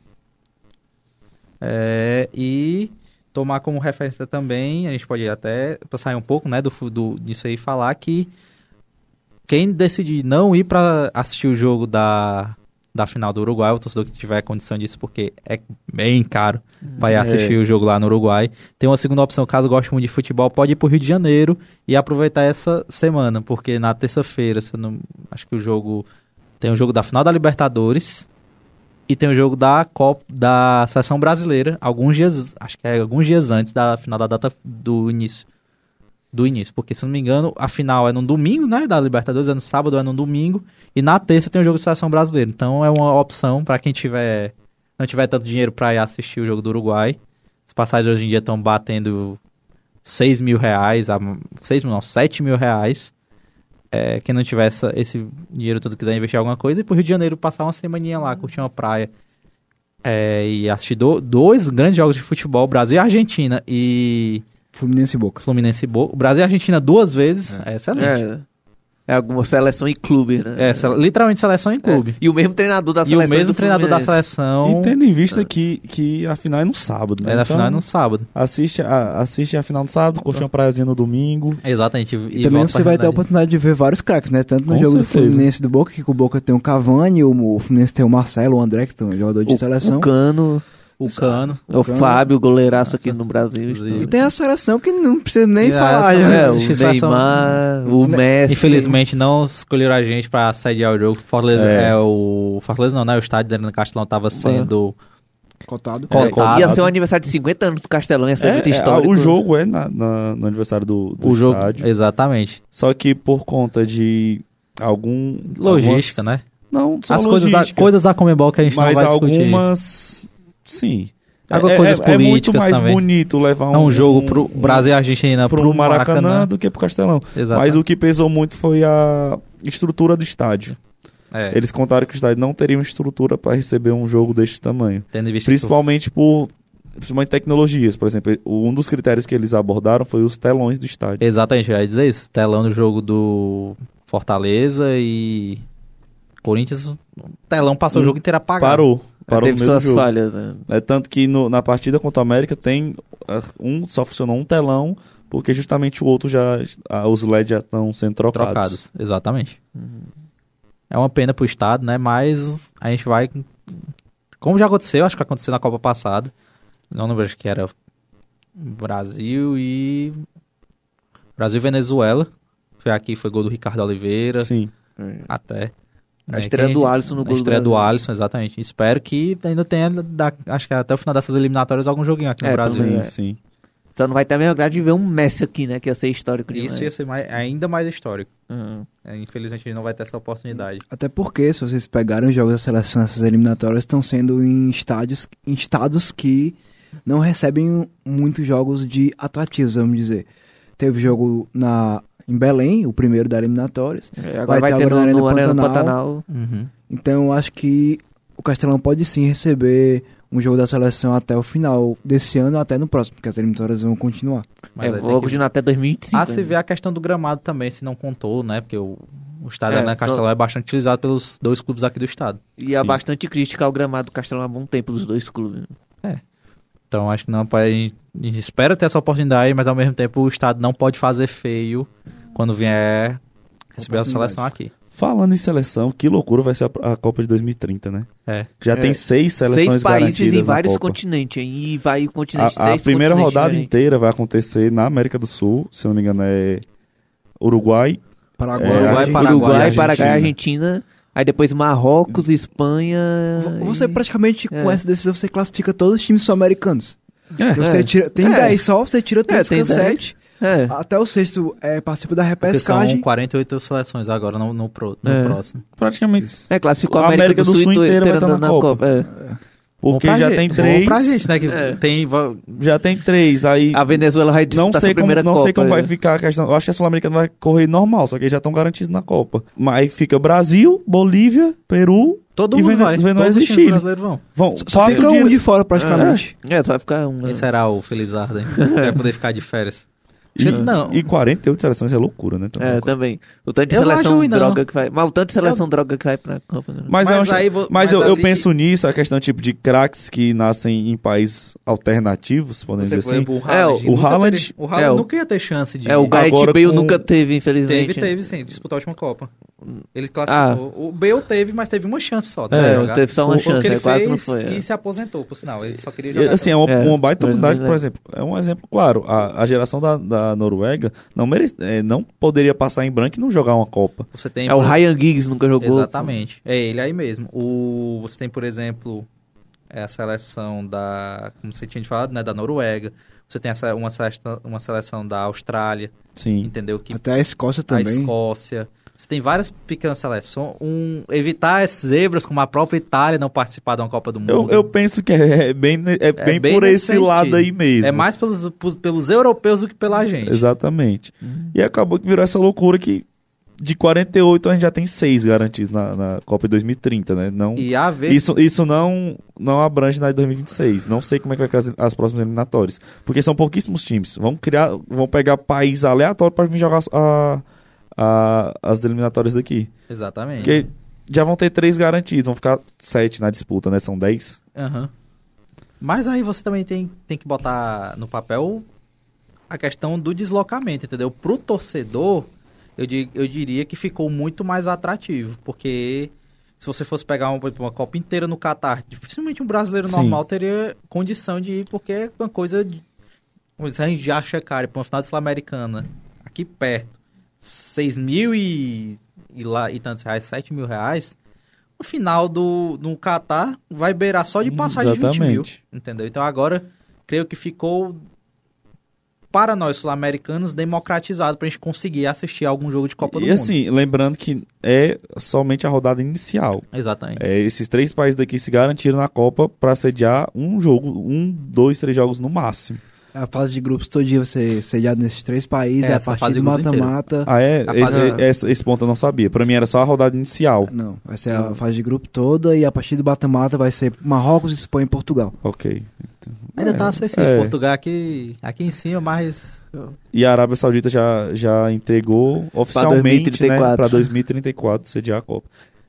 É, e tomar como referência também, a gente pode até sair um pouco né, do, do, disso aí e falar que quem decidir não ir para assistir o jogo da, da final do Uruguai, o torcedor que tiver condição disso, porque é bem caro ir
É.
assistir o jogo lá no Uruguai. Tem uma segunda opção, caso goste muito de futebol, pode ir para o Rio de Janeiro e aproveitar essa semana, porque na terça-feira, se não, acho que o jogo tem o jogo da final da Libertadores e tem o jogo da Copa da Seleção Brasileira, alguns dias, acho que é alguns dias antes da final da data do início do início, porque se não me engano, a final é no domingo, né, da Libertadores, é no sábado, é no domingo, e na terça tem o jogo de seleção brasileira. Então é uma opção para quem tiver não tiver tanto dinheiro para ir assistir o jogo do Uruguai. As passagens hoje em dia estão batendo 6 mil reais, a, 6 mil não, 7 mil reais. É, quem não tiver essa- esse dinheiro todo quiser investir em alguma coisa, e pro Rio de Janeiro passar uma semaninha lá, curtir uma praia é, e assistir do- dois grandes jogos de futebol, Brasil e Argentina e
Fluminense e Boca.
Fluminense e Boca. Brasil e Argentina duas vezes, é, excelente.
É, é alguma seleção e clube, né?
É, literalmente seleção em clube.
E o mesmo treinador da
E
seleção.
o mesmo
do
treinador da
Fluminense.
seleção
E tendo em vista que, que a final é no sábado, né?
é na
Então,
final é no sábado.
Assiste a, assiste a final no sábado, curte uma praiazinha no domingo.
Exatamente.
E, também
volta
você vai ter a oportunidade de ver vários craques, né? Tanto no
Com
jogo do
certeza.
Fluminense e do Boca, que o Boca tem o Cavani, o, o Fluminense tem o Marcelo, o André, que é um jogador de
O,
seleção.
o Cano,
O Cano.
o
Cano.
Fábio, o goleiraço aqui no Brasil.
E tem a seleção que não precisa nem
E
falar.
essa-
já.
É, o Neymar, o Messi.
Infelizmente não escolheram a gente pra sediar o jogo. Fortaleza é,
É.
o. Fortaleza não, né? O estádio dentro do Castelão tava sendo.
Cotado.
É,
Cotado.
ia ser o aniversário de 50 anos do Castelão, ia ser
É,
muito
é,
histórico.
o jogo é na- na- no aniversário do, do
o jogo.
estádio.
Exatamente.
Só que por conta de algum...
Logística,
algumas-
né?
Não, só
As coisas da,
logística.
coisas da Comebol que a gente
mas
não vai discutir.
algumas... Sim.
Agora,
é,
coisas
é- é muito mais
também.
bonito levar um,
É um jogo pro Brasil e Argentina
pro,
pro
Maracanã,
Maracanã.
do que pro Castelão.
Exato.
Mas o que pesou muito foi a estrutura do estádio.
É,
Eles contaram que o estádio não teria uma estrutura para receber um jogo deste tamanho. Principalmente por principalmente tecnologias. Por exemplo, um dos critérios que eles abordaram foi os telões do estádio.
Exatamente, eu ia dizer isso. Telão do jogo do Fortaleza e Corinthians. O telão passou o
Hum,
jogo inteiro apagado.
Parou. Parou
teve suas
jogo.
falhas. né?
É tanto que no- na partida contra o América tem ah, um só funcionou um telão porque justamente o outro já ah, os LEDs já estão sendo trocados.
Trocados, exatamente. É uma pena pro Estado, né? Mas a gente vai. Como já aconteceu, acho que aconteceu na Copa passada. Não lembro, acho que era Brasil e. Brasil e Venezuela. Foi aqui, foi gol do Ricardo Oliveira.
Sim.
Até.
A
né,
estreia do Alisson no
A
gol do
estreia do
Brasil.
Alisson, exatamente. Espero que ainda tenha, da- acho que até o final dessas eliminatórias, algum joguinho aqui no
É,
Brasil.
Sim,
menos.
sim.
Só não vai ter a mesma grade de ver um Messi aqui, né? Que ia ser histórico demais.
Isso ia ser mais- ainda mais histórico.
Uhum.
É, Infelizmente a gente não vai ter essa oportunidade.
Até porque, se vocês pegarem os jogos da seleção, essas eliminatórias estão sendo em estádios, em estados que não recebem muitos jogos de atrativos, vamos dizer. Teve jogo na, em Belém, o primeiro da eliminatórias.
É, Agora vai,
ter
ter
agora
no,
na
no
Arena
Arena
Pantanal.
Pantanal.
Então eu acho que o Castelão pode sim receber um jogo da seleção até o final desse ano, até no próximo, porque as eliminatórias vão continuar.
Mas
é, vou
que-
continuar até 2025.
Ah, se
né?
vê a questão do gramado também, se não contou, né? Porque o, o estádio
É,
na
tô-
Castelão é bastante utilizado pelos dois clubes aqui do estado.
E há
Sim.
bastante crítica ao gramado do Castelão há bom tempo dos dois clubes.
Então acho que não a gente espera ter essa oportunidade, mas ao mesmo tempo o estado não pode fazer feio quando vier receber a seleção aqui.
Falando em seleção, que loucura vai ser a, a Copa de 2030, né?
É.
Já
É.
tem seis seleções
Seis países em vários
Copa.
continentes. hein? E vai o continente
A, a primeira rodada
diferentes.
inteira vai acontecer na América do Sul, se não me engano é Uruguai.
Paraguai,
É,
Uruguai,
Argentina.
Paraguai,
Uruguai,
Argentina.
Paraguai, Argentina. Aí depois Marrocos, Espanha.
Você
e-
praticamente, com
É.
essa decisão, você classifica todos os times sul-americanos.
É.
Você
É.
tira, tem
É.
10 só, você tira 3,
tem
fica
10.
7.
É.
Até o sexto é, participa da
Porque são
repescagem.
48 seleções agora no, no, pro- no
É.
próximo.
Praticamente.
É, classificou
A
a América, do Sul, inteira,
inteira vai
inteira
estar
na,
na
Copa.
Copa.
é.
Porque já
gente-
tem
bom
três.
pra gente, né? Que
É.
tem...
Já tem três. Aí
A Venezuela vai
não
disputar
sei
sua
como, não
Copa.
sei como vai
é.
ficar a questão. Eu acho que a Sul-Americana vai correr normal, só que eles já estão garantidos na Copa. Mas aí fica Brasil, Bolívia, Peru.
Todo
E
mundo
Vene-
vai.
Venezuela
Todos os
e Chile.
vão.
Vão
Só
quatro
fica um de fora, praticamente.
É, só vai ficar um.
Quem será o Felizardo, hein? Vai poder ficar de férias.
E,
Não.
e 48 seleções é loucura, né? também.
É, também. O tanto de
Eu
seleção
ruim, não.
droga que vai. Mas o tanto de seleção droga que vai pra Copa. Né?
Mas,
Mas
eu, acho-
aí
mas
mas
eu, eu
ali-
penso nisso, a questão tipo de craques que nascem em países alternativos, podemos dizer
por
assim.
exemplo, o
É,
Haaland.
o
nunca
Haaland-
teria- O Haaland
é,
nunca ia ter chance de...
É, o Gareth Bale
com-
nunca teve,
Teve,
infelizmente.
teve sim, disputou a última Copa. Ele classificou. O Bale teve, mas teve uma chance só.
É,
jogar.
teve só uma
o
chance,
que ele
é, quase
fez
não foi, é.
E se aposentou, por sinal. Ele só queria
E,
jogar.
assim, é uma,
É,
uma baita oportunidade,
é.
por exemplo. É um exemplo claro. A, a geração da, da Noruega não, mere, é, não poderia passar em branco e não jogar uma Copa.
Você tem
É o Ryan Giggs nunca jogou.
Exatamente. É ele aí mesmo. O, você tem, por exemplo, é a seleção da. Como você tinha falado, né? Da Noruega. Você tem essa, uma, seleção, uma seleção da Austrália,
Sim.
entendeu? Que
Até a Escócia
a
também.
Escócia. Você tem várias pequenas seleções. Um, evitar as zebras, como a própria Itália não participar de uma Copa do Mundo.
Eu, eu penso que é, é bem, é bem,
bem
por esse lado
sentido.
aí mesmo.
É mais pelos, pelos, europeus do que pela gente.
Exatamente. E acabou que virou essa loucura que de 48 a gente já tem seis garantidos na, na Copa de 2030, né? Não,
E a ver.
isso, isso não, não abrange na de 2026. Não sei como é que vai ficar as, as próximas eliminatórias. Porque são pouquíssimos times. Vão criar, vão pegar país aleatório para vir jogar a, a- as eliminatórias daqui.
Exatamente.
Porque já vão ter três garantidos, vão ficar sete na disputa, né? São dez.
Aham. Mas aí você também tem, tem que botar no papel a questão do deslocamento, entendeu? Pro torcedor, eu, di- eu diria que ficou muito mais atrativo, porque se você fosse pegar uma, uma Copa inteira no Catar, dificilmente um brasileiro
Sim.
normal teria condição de ir, porque é uma coisa gente já acha caro, para uma final de Sul-Americana, aqui perto, 6 mil e, e, lá, e tantos reais, 7 mil reais. O final do no Catar vai beirar só de passagem de 20 mil.
Exatamente.
Entendeu? Então agora, creio que ficou para nós sul-americanos democratizado para a gente conseguir assistir a algum jogo de Copa do
E
Mundo.
assim, lembrando que é somente a rodada inicial.
Exatamente.
É, esses três países daqui se garantiram na Copa para sediar um jogo, um, dois, três jogos no máximo.
A fase de grupos todo dia vai ser sediado nesses três países,
É,
a partir
fase
do mata-mata.
Ah, é? Esse, esse, esse ponto eu não sabia. Para mim era só a rodada inicial.
Não, vai ser a fase de grupo toda e a partir do mata-mata vai ser Marrocos, Espanha e Portugal.
Ok.
Ainda
É,
tá acessível.
é.
Portugal aqui, aqui em cima, mas
E a Arábia Saudita já, já entregou oficialmente
2034.
né, para 2034 sediar a Copa.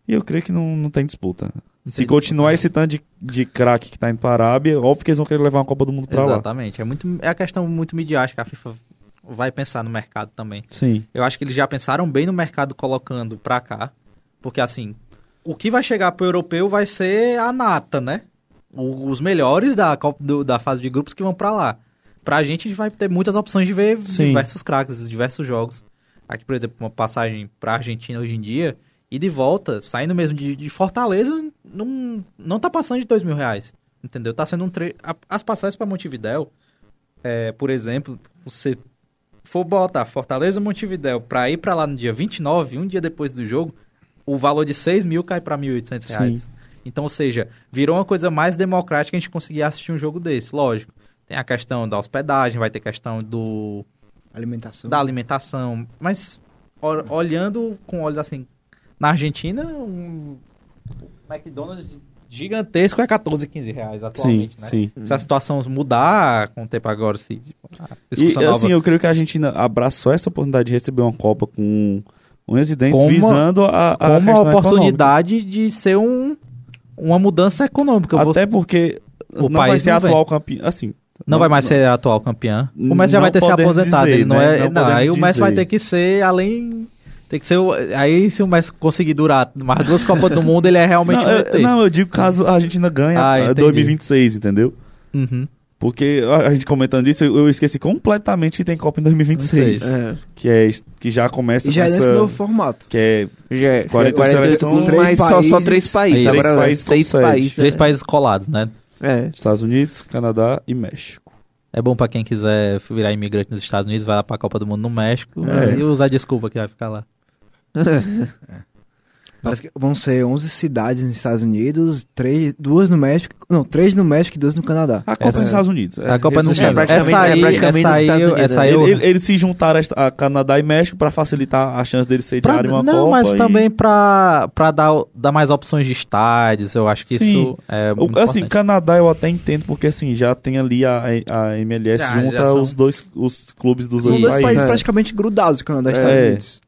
E eu creio que não, não tem disputa. Se continuar esse tanto de, de craque que tá indo para a Arábia, óbvio que eles vão querer levar uma Copa do Mundo para lá.
exatamente. É, muito, é a questão muito midiática. A FIFA vai pensar no mercado também.
Sim.
Eu acho que eles já pensaram bem no mercado colocando pra cá. Porque assim, o que vai chegar pro europeu vai ser a nata, né? O- os melhores da, do- da fase de grupos que vão pra lá. Pra gente, a gente vai ter muitas opções de ver
Sim.
diversos craques, diversos jogos. Aqui, por exemplo, uma passagem pra Argentina hoje em dia, e de volta, saindo mesmo de, de Fortaleza, não, não tá passando de dois mil reais. Entendeu? Tá sendo um tre... As passagens pra Montevidéu, é, por exemplo, você for botar Fortaleza Montevidéu pra ir pra lá no dia 29, um dia depois do jogo, o valor de 6 mil cai pra 1.800 reais.
Sim.
Então, ou seja, virou uma coisa mais democrática a gente conseguir assistir um jogo desse, lógico. Tem a questão da hospedagem, vai ter questão do
Alimentação.
da alimentação, mas olhando com olhos assim, na Argentina, um McDonald's gigantesco é 14, 15 reais
Sim,
atualmente, né?
sim.
Se a situação mudar com o tempo agora, se tipo,
E
discussão nova
assim, eu creio que a Argentina abraçou essa oportunidade de receber uma Copa com e dentes,
Como-
visando a, a
como oportunidade de ser um, uma mudança econômica.
econômica. Até porque
O
não vai
país
ser
não
atual campeão. Assim,
não, vai mais ser atual campeão. O Messi já
não
vai ter se aposentado.
dizer,
ele não
né?
é,
Não
não, aí o Messi vai ter que ser além Tem que ser. o- Aí, se o Messi conseguir durar mais duas Copas do Mundo, ele é realmente
Não, eu, não, eu digo caso a Argentina ganhe
Ah,
a- a
entendi.
2026, entendeu?
Uhum.
Porque a a gente comentando isso, eu, eu esqueci completamente que tem Copa em 2026.
26.
É.
Que, é, que já começa
E já
com
é nesse
essa...
novo formato.
Que é
Já é.
48
48
seleções,
clubes, mas só, só
países.
três países.
Aí,
Agora
três
é
países sede.
países.
Três
é.
países colados, né?
É.
Estados Unidos, Canadá e México.
É bom pra quem quiser virar imigrante nos Estados Unidos, vai lá pra Copa do Mundo no México
É.
e usar a desculpa que vai ficar lá.
Parece que vão ser 11 cidades nos Estados Unidos, três, duas no México, não, três no México e duas no Canadá.
A Copa
Essa-
nos Estados Unidos. é,
a Copa nos
resumindo.
Estados
É,
Unidos.
praticamente-
Essa aí,
é praticamente
essa
nos
aí, essa aí eu-
Ele- ele- Eles se juntaram a, Canadá e México pra facilitar a chance deles
Pra-
sediarem uma
não,
Copa.
mas
e-
também pra, pra dar, dar mais opções de estádios, eu acho que
Sim.
isso é
O-
muito
assim,
importante.
Canadá eu até entendo, porque assim, já tem ali a, a MLS
Já,
junta
são-
os dois os clubes dos
São
dois,
dois países
É.
praticamente grudados, Canadá e
É.
Estados Unidos.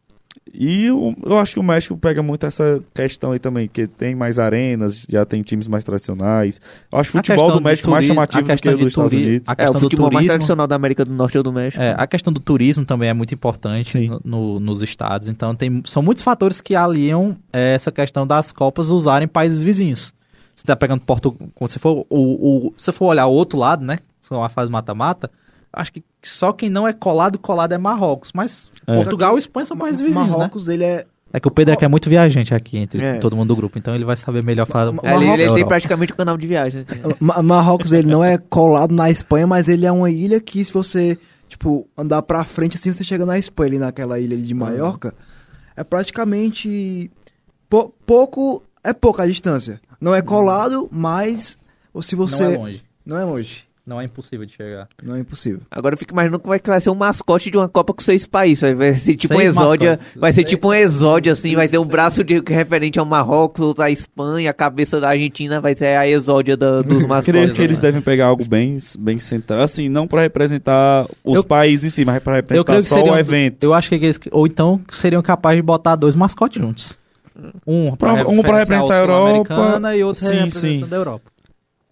E eu, eu acho que o México pega muito essa questão aí também, que tem mais arenas, já tem times mais tradicionais. Eu acho o futebol
questão
do México
do
mais chamativo
a
do que
questão
o dos Estados Unidos.
a
É, o
questão do
futebol mais
turismo,
tradicional da América do Norte ou do México.
É, a questão do turismo também é muito importante no- no- nos estados. Então, tem, são muitos fatores que aliam é, essa questão das Copas usarem países vizinhos. Você tá pegando Portugal. Quando você for, o, o, se você for olhar o outro lado, né? Se for uma fase mata-mata, acho que só quem não é colado, colado é Marrocos. Mas
É.
Portugal e Espanha são países vizinhos, né?
Marrocos, ele é...
É que o Pedro é é muito viajante aqui entre
É.
todo mundo do grupo, então ele vai saber melhor falar.
Ma-
É, ele, ele
Marrocos-
tem praticamente um canal de viagem.
Ma- Marrocos, ele não é colado na Espanha, mas ele é uma ilha que se você, tipo, andar pra frente assim, você chega na Espanha, ali naquela ilha ali de Maiorca. É praticamente pou- pouco, é pouca a distância. Não é colado, mas ou se você
Não é longe.
Não é longe.
Não é impossível de chegar.
Não é impossível.
Agora eu fico imaginando como é que vai ser um mascote de uma Copa com seis países. Vai ser tipo um
Seis
exódia.
mascotes.
Vai ser
Seis-
tipo um exódio, assim. Vai ter um braço de, referente ao Marrocos, outro à Espanha, a cabeça da Argentina vai ser a exódia da- dos mascotes.
Creio que eles
né?
devem pegar algo bem, bem central. Assim, não pra representar os
Eu-
países em si, mas pra
Eu
representar só
seriam,
o evento.
Eu acho que eles, ou então seriam capazes de botar dois mascotes juntos. Um pra,
Pra- um representar a Europa.
E outro
Sim,
representando
sim.
a Europa.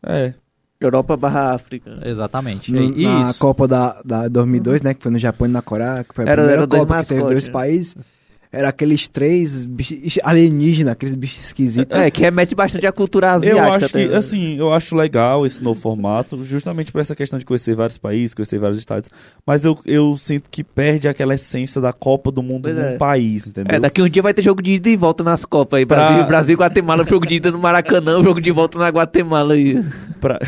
É.
Europa barra África.
Exatamente.
No-
E-
na
isso.
Copa da, da 2002, né, que foi no Japão e na Coreia, que foi a
Era-
primeira
era
Copa que teve dois
né?
países. Era aqueles três bichos alienígenas, aqueles bichos esquisitos.
É, que remete bastante à cultura asiática.
Eu acho que,
até.
assim, eu acho legal esse novo formato, justamente por essa questão de conhecer vários países, conhecer vários estados. Mas eu, eu sinto que perde aquela essência da Copa do Mundo
Pois
num
é.
país, entendeu?
É, daqui um dia vai ter jogo de ida e volta nas Copas aí.
Pra-
Brasil, Brasil e Guatemala, jogo de ida no Maracanã, jogo de volta na Guatemala aí.
Pra-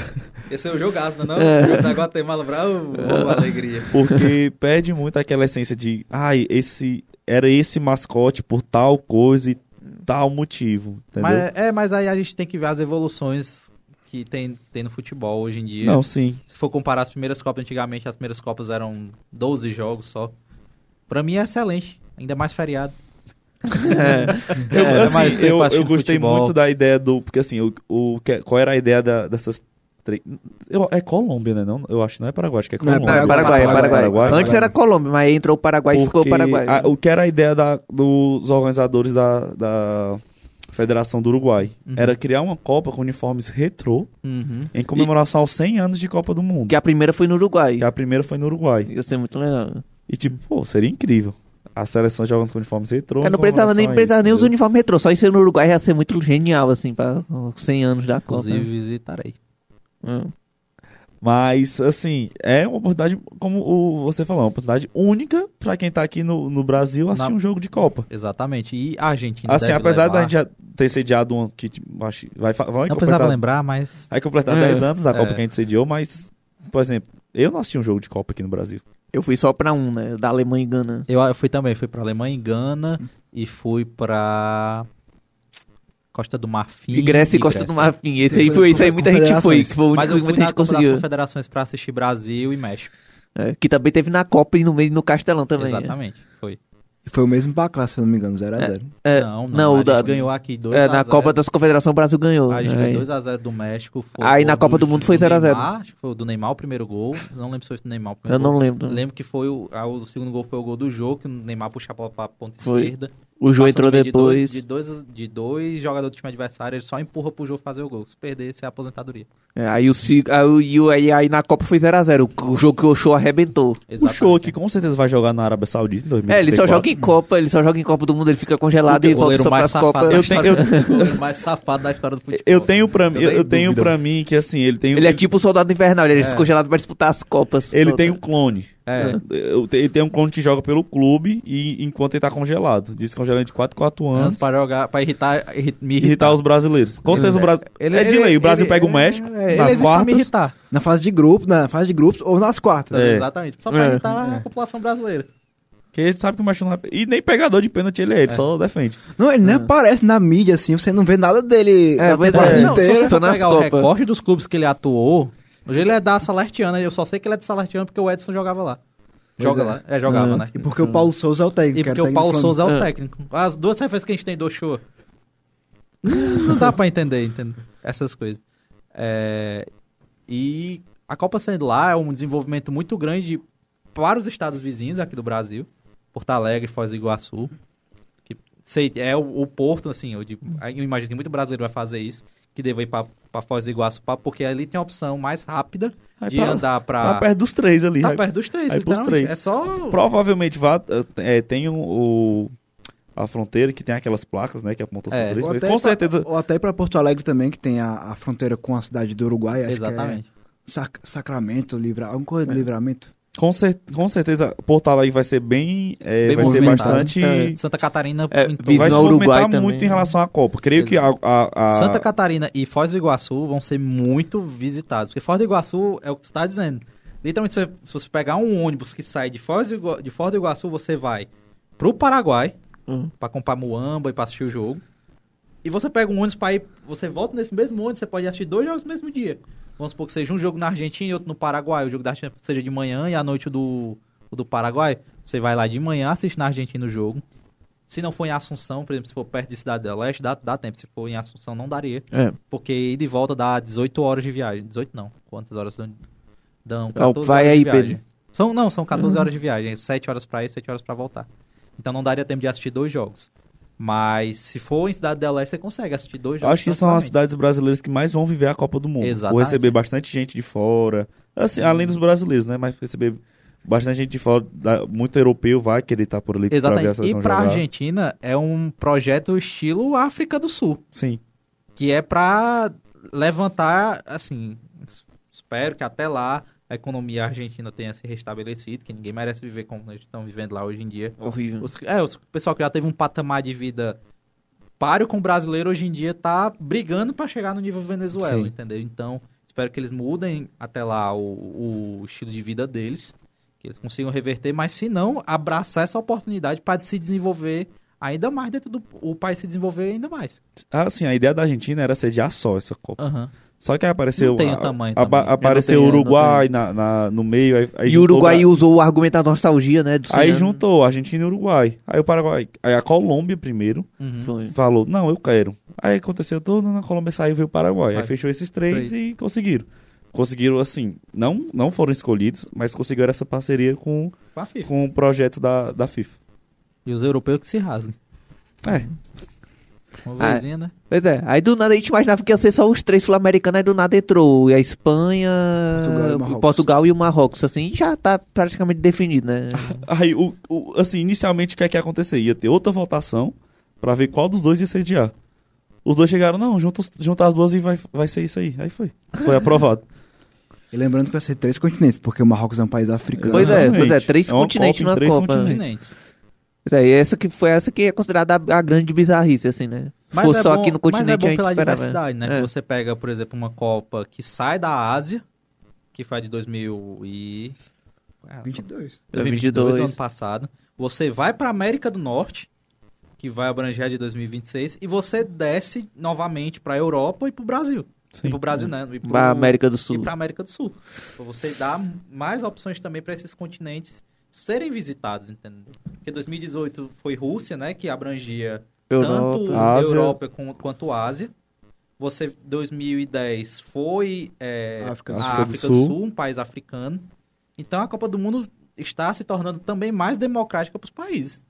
Esse é o jogaço, não?
É.
O jogo da Guatemala, bravo, alegria.
Porque perde muito aquela essência de, ai, esse era esse mascote por tal coisa e tal motivo, entendeu?
Mas, é, mas aí a gente tem que ver as evoluções que tem, tem no futebol hoje em dia.
Não, sim.
Se for comparar as primeiras Copas, antigamente as primeiras Copas eram 12 jogos só. Pra mim é excelente, ainda mais feriado.
Eu,
É,
assim, eu, eu
de
gostei
futebol.
muito da ideia do. Porque assim, o, o, que- qual era a ideia da- dessas eu- É Colômbia, né? Não, eu acho que não é Paraguai, acho que é
Não, é
Colômbia.
É,
Paraguai,
Paraguai, Paraguai,
Paraguai.
Antes era Colômbia, mas aí entrou o Paraguai e ficou Paraguai.
a- o que era a ideia da- dos organizadores da, da Federação do Uruguai?
Uhum.
Era criar uma Copa com uniformes retrô
Uhum.
em comemoração aos 100 anos de Copa do Mundo.
Que a primeira foi no Uruguai.
Que a primeira foi no Uruguai.
Ia ser muito legal.
E tipo, pô, seria incrível. A seleção jogando com uniformes retrô. Em
não precisava nem, precisava
isso,
nem os uniformes retrô, só isso aí no Uruguai ia ser muito genial, assim, pra os 100 anos da Copa.
Inclusive visitarei.
Hum.
Mas, assim, é uma oportunidade, como o, você falou, uma oportunidade única pra quem tá aqui no, no Brasil assistir
Na-
um jogo de Copa.
Exatamente. E a Argentina
Assim,
deve
apesar
levar...
da gente já ter sediado um que tipo, acho, vai, vai
Não precisava
completar,
lembrar, mas...
vai completar
É.
10 anos da Copa
É.
que a gente sediou, mas, por exemplo, eu não assisti um jogo de Copa aqui no Brasil.
Eu fui só pra um, né? Da Alemanha e Gana.
Eu, eu fui também, fui pra Alemanha e Gana e fui pra Costa do Marfim.
E Grécia e Costa do. Marfim. Esse
Sim,
aí
foi
foi, isso aí muita gente foi. Que foi o único
Mas eu
que
fui
muita
na
gente
Copa das. Confederações pra assistir Brasil e México.
É, que também teve na Copa e no meio no Castelão também.
Exatamente, foi.
E foi o mesmo placar, se eu não me engano, 0x0.
É,
não, não,
não,
a
o da-
ganhou aqui 2
É, na
0.
Copa das Confederações o Brasil ganhou.
A gente ganhou 2x0 do México. Foi
Aí
o
na Copa do Mundo foi 0 a 0.
Neymar, acho que foi o do Neymar o primeiro gol. Não lembro se foi do Neymar o
Eu
primeiro
não
gol.
lembro.
Eu lembro que foi o, ah, o segundo gol foi o gol do jogo, que o Neymar puxa a bola pra ponta
Foi.
esquerda
O Jô entrou
meio de dois-
depois.
De dois, de dois, jogadores do time adversário, ele só empurra pro Jô fazer o gol. Se perder, isso é aposentadoria.
É, aí, o, aí, aí, aí na Copa foi 0x0. O, jogo que o Show arrebentou.
O show que com certeza vai jogar na Arábia Saudita em 2024.
É, ele só joga em Copa, ele só joga em Copa do Mundo, ele fica congelado e volta só pras Copas.
da
Eu tenho-
goleiro mais safado da história do futebol.
Eu tenho pra eu, eu tenho pra mim que assim, ele tem
Ele é tipo o soldado invernal, ele é, descongelado pra disputar as Copas.
ele
todas.
tem um clone.
É.
Eu Ele tem um clone que joga pelo clube e enquanto ele tá congelado. Descongelando de 4 4 anos.
Pra jogar, pra irritar, irri- me
irritar
irritar.
os brasileiros. Com certeza o Brasil.
Ele-
é de
ele-
lei. O Brasil
ele-
pega o
é-
México
é, ele
nas
pra me
quartas.
irritar.
Na fase de grupo, na fase de grupos ou nas quartas.
É.
Exatamente. Só pra
É.
irritar a população brasileira.
Que a gente sabe que o México não é. E nem pegador de pênalti ele é, ele só defende.
Não, ele nem aparece na mídia, assim, você não vê nada dele
É,
na
verdade. É.
Não, se você pegar o
Copas.
recorte dos clubes que ele atuou, hoje ele é da Salertiana, eu só sei que ele é de Salertiana porque o Edson jogava lá. Joga
é.
lá. É, jogava,
É.
né?
E porque o Paulo Souza é o técnico.
E porque o Paulo Souza é o
É.
técnico. As duas referências que a gente tem do show. Não dá pra entender, entende? essas coisas. É, E a Copa sendo lá é um desenvolvimento muito grande para os estados vizinhos aqui do Brasil. Porto Alegre, Foz do Iguaçu. Que sei, é o, o porto, assim, eu, digo- eu imagino que muito brasileiro vai fazer isso. Que deva ir pra, pra Foz do Iguaçu, pra- porque ali tem a opção mais rápida
Aí
de
pra-
andar pra...
Tá perto dos três ali.
Tá
Aí
perto dos três,
aí pros
literalmente.
três.
É só...
Provavelmente vá. é, tem o, o- a fronteira que tem aquelas placas, né? Que apontam os
É.
três.
Ou
Mas com
pra-
certeza.
Ou até para Porto Alegre também, que tem a, a fronteira com a cidade do Uruguai. Acho
Exatamente.
Que é Sac- Sacramento, livra, alguma coisa de livramento.
Com, cer com certeza, Porto Alegre vai ser bem. é,
Bem
vai ser bastante.
É.
Santa Catarina...
É, vizinho
Vai se
Uruguai
muito
também.
em relação à Copa. Creio que a. a- a-
Santa Catarina e Foz do Iguaçu vão ser muito visitados. Porque Foz do Iguaçu é o que você está dizendo. Literalmente, se você pegar um ônibus que sai de Foz do, Igua- de Foz do Iguaçu, você vai pro Paraguai
Hum.
pra comprar muamba e pra assistir o jogo. E você pega um ônibus pra ir. Você volta nesse mesmo ônibus, você pode assistir dois jogos no mesmo dia. Vamos supor que seja um jogo na Argentina e outro no Paraguai. O jogo da Argentina seja de manhã e à noite do, o do Paraguai. Você vai lá de manhã, assiste na Argentina o jogo. Se não for em Assunção, por exemplo, se for perto de Cidade do Leste, dá, dá tempo. Se for em Assunção, não daria.
É.
Porque ir de volta dá 18 horas de viagem. 18 não. Quantas horas dão? Dão
Ó,
14
vai
horas
aí,
de viagem.
Pedro.
São, não, são 14 horas de viagem. 7 horas pra ir, 7 horas pra voltar. Então não daria tempo de assistir dois jogos. Mas se for em Cidade del Leste, você consegue assistir dois jogos.
Acho que são as cidades brasileiras que mais vão viver a Copa do Mundo.
Exatamente.
Vou receber bastante gente de fora. Assim, além dos brasileiros, né? Mas receber bastante gente de fora. da- Muito europeu vai querer estar por ali pra ver a
Exatamente. E pra
jogar.
Argentina é um projeto estilo África do Sul.
Sim.
que é pra levantar, assim, es- espero que até lá a economia argentina tenha se restabelecido, que ninguém merece viver como nós estamos vivendo lá hoje em dia.
Horrível.
Os, é, o pessoal que já teve um patamar de vida páreo com o brasileiro hoje em dia tá brigando pra chegar no nível Venezuela,
Sim.
entendeu? Então, espero que eles mudem até lá o, o estilo de vida deles, que eles consigam reverter, mas se não, abraçar essa oportunidade para se desenvolver ainda mais dentro do o país se desenvolver ainda mais.
Assim, a ideia da Argentina era sediar só essa Copa.
Aham.
Só que aí apareceu.
Não tem o
a-
tamanho
a-
também.
apareceu
Eu
o Uruguai na, na- no meio. Aí, aí
E o Uruguai
Bra-
usou o argumento da nostalgia, né? do
Aí juntou Argentina e Uruguai. Aí o Paraguai. Aí a Colômbia primeiro
Uhum.
Falou: Não, eu quero. Aí aconteceu tudo, na Colômbia saiu veio o Paraguai.
Vai.
Aí fechou esses três,
Três.
e conseguiram. Conseguiram, assim, não, não foram escolhidos, mas conseguiram essa parceria com,
Com a
o projeto da, da FIFA.
E os europeus que se rasguem.
É,
Uma
Ah,
né?
Pois é, aí do nada a gente imaginava que ia ser só os três sul-americanos, aí do nada entrou e a Espanha,
Portugal e
o
Marrocos.
Portugal e o Marrocos, assim, já tá praticamente definido, né?
Aí, o, o- assim, inicialmente o que é que ia acontecer? Ia ter outra votação pra ver qual dos dois ia sediar. Os dois chegaram, não, junta, os- junta as duas e vai, vai ser isso aí. Aí foi. Foi aprovado.
E lembrando que vai ser três continentes, porque o Marrocos é um país africano.
Pois é, pois é, três
É
continentes
Copa
numa
três
Copa.
continentes.
É, essa que foi essa que é considerada a, a grande bizarrice, assim, né? Se fosse
é
só
bom-
aqui no
mas
continente
é bom
a gente
pela
esperava.
diversidade, né?
É.
Que você pega, por exemplo, uma Copa que sai da Ásia, que foi de 2000 e... ah,
22.
2022, do
22.
ano passado. Você vai pra América do Norte, que vai abranger a de 2026, e você desce novamente pra Europa e pro Brasil.
Sim.
E pro Brasil, né? E pro,
Pra América do Sul.
E pra América do Sul. Pra você dar mais opções também pra esses continentes serem visitados, entendeu? Porque 2018 foi Rússia, né? Que abrangia tanto
Europa.
Ásia.
Europa com- quanto Ásia. Você, 2010, foi é,
África
a
do
Sul.
África do Sul, um país africano. Então a Copa do Mundo está se tornando também mais democrática para os países.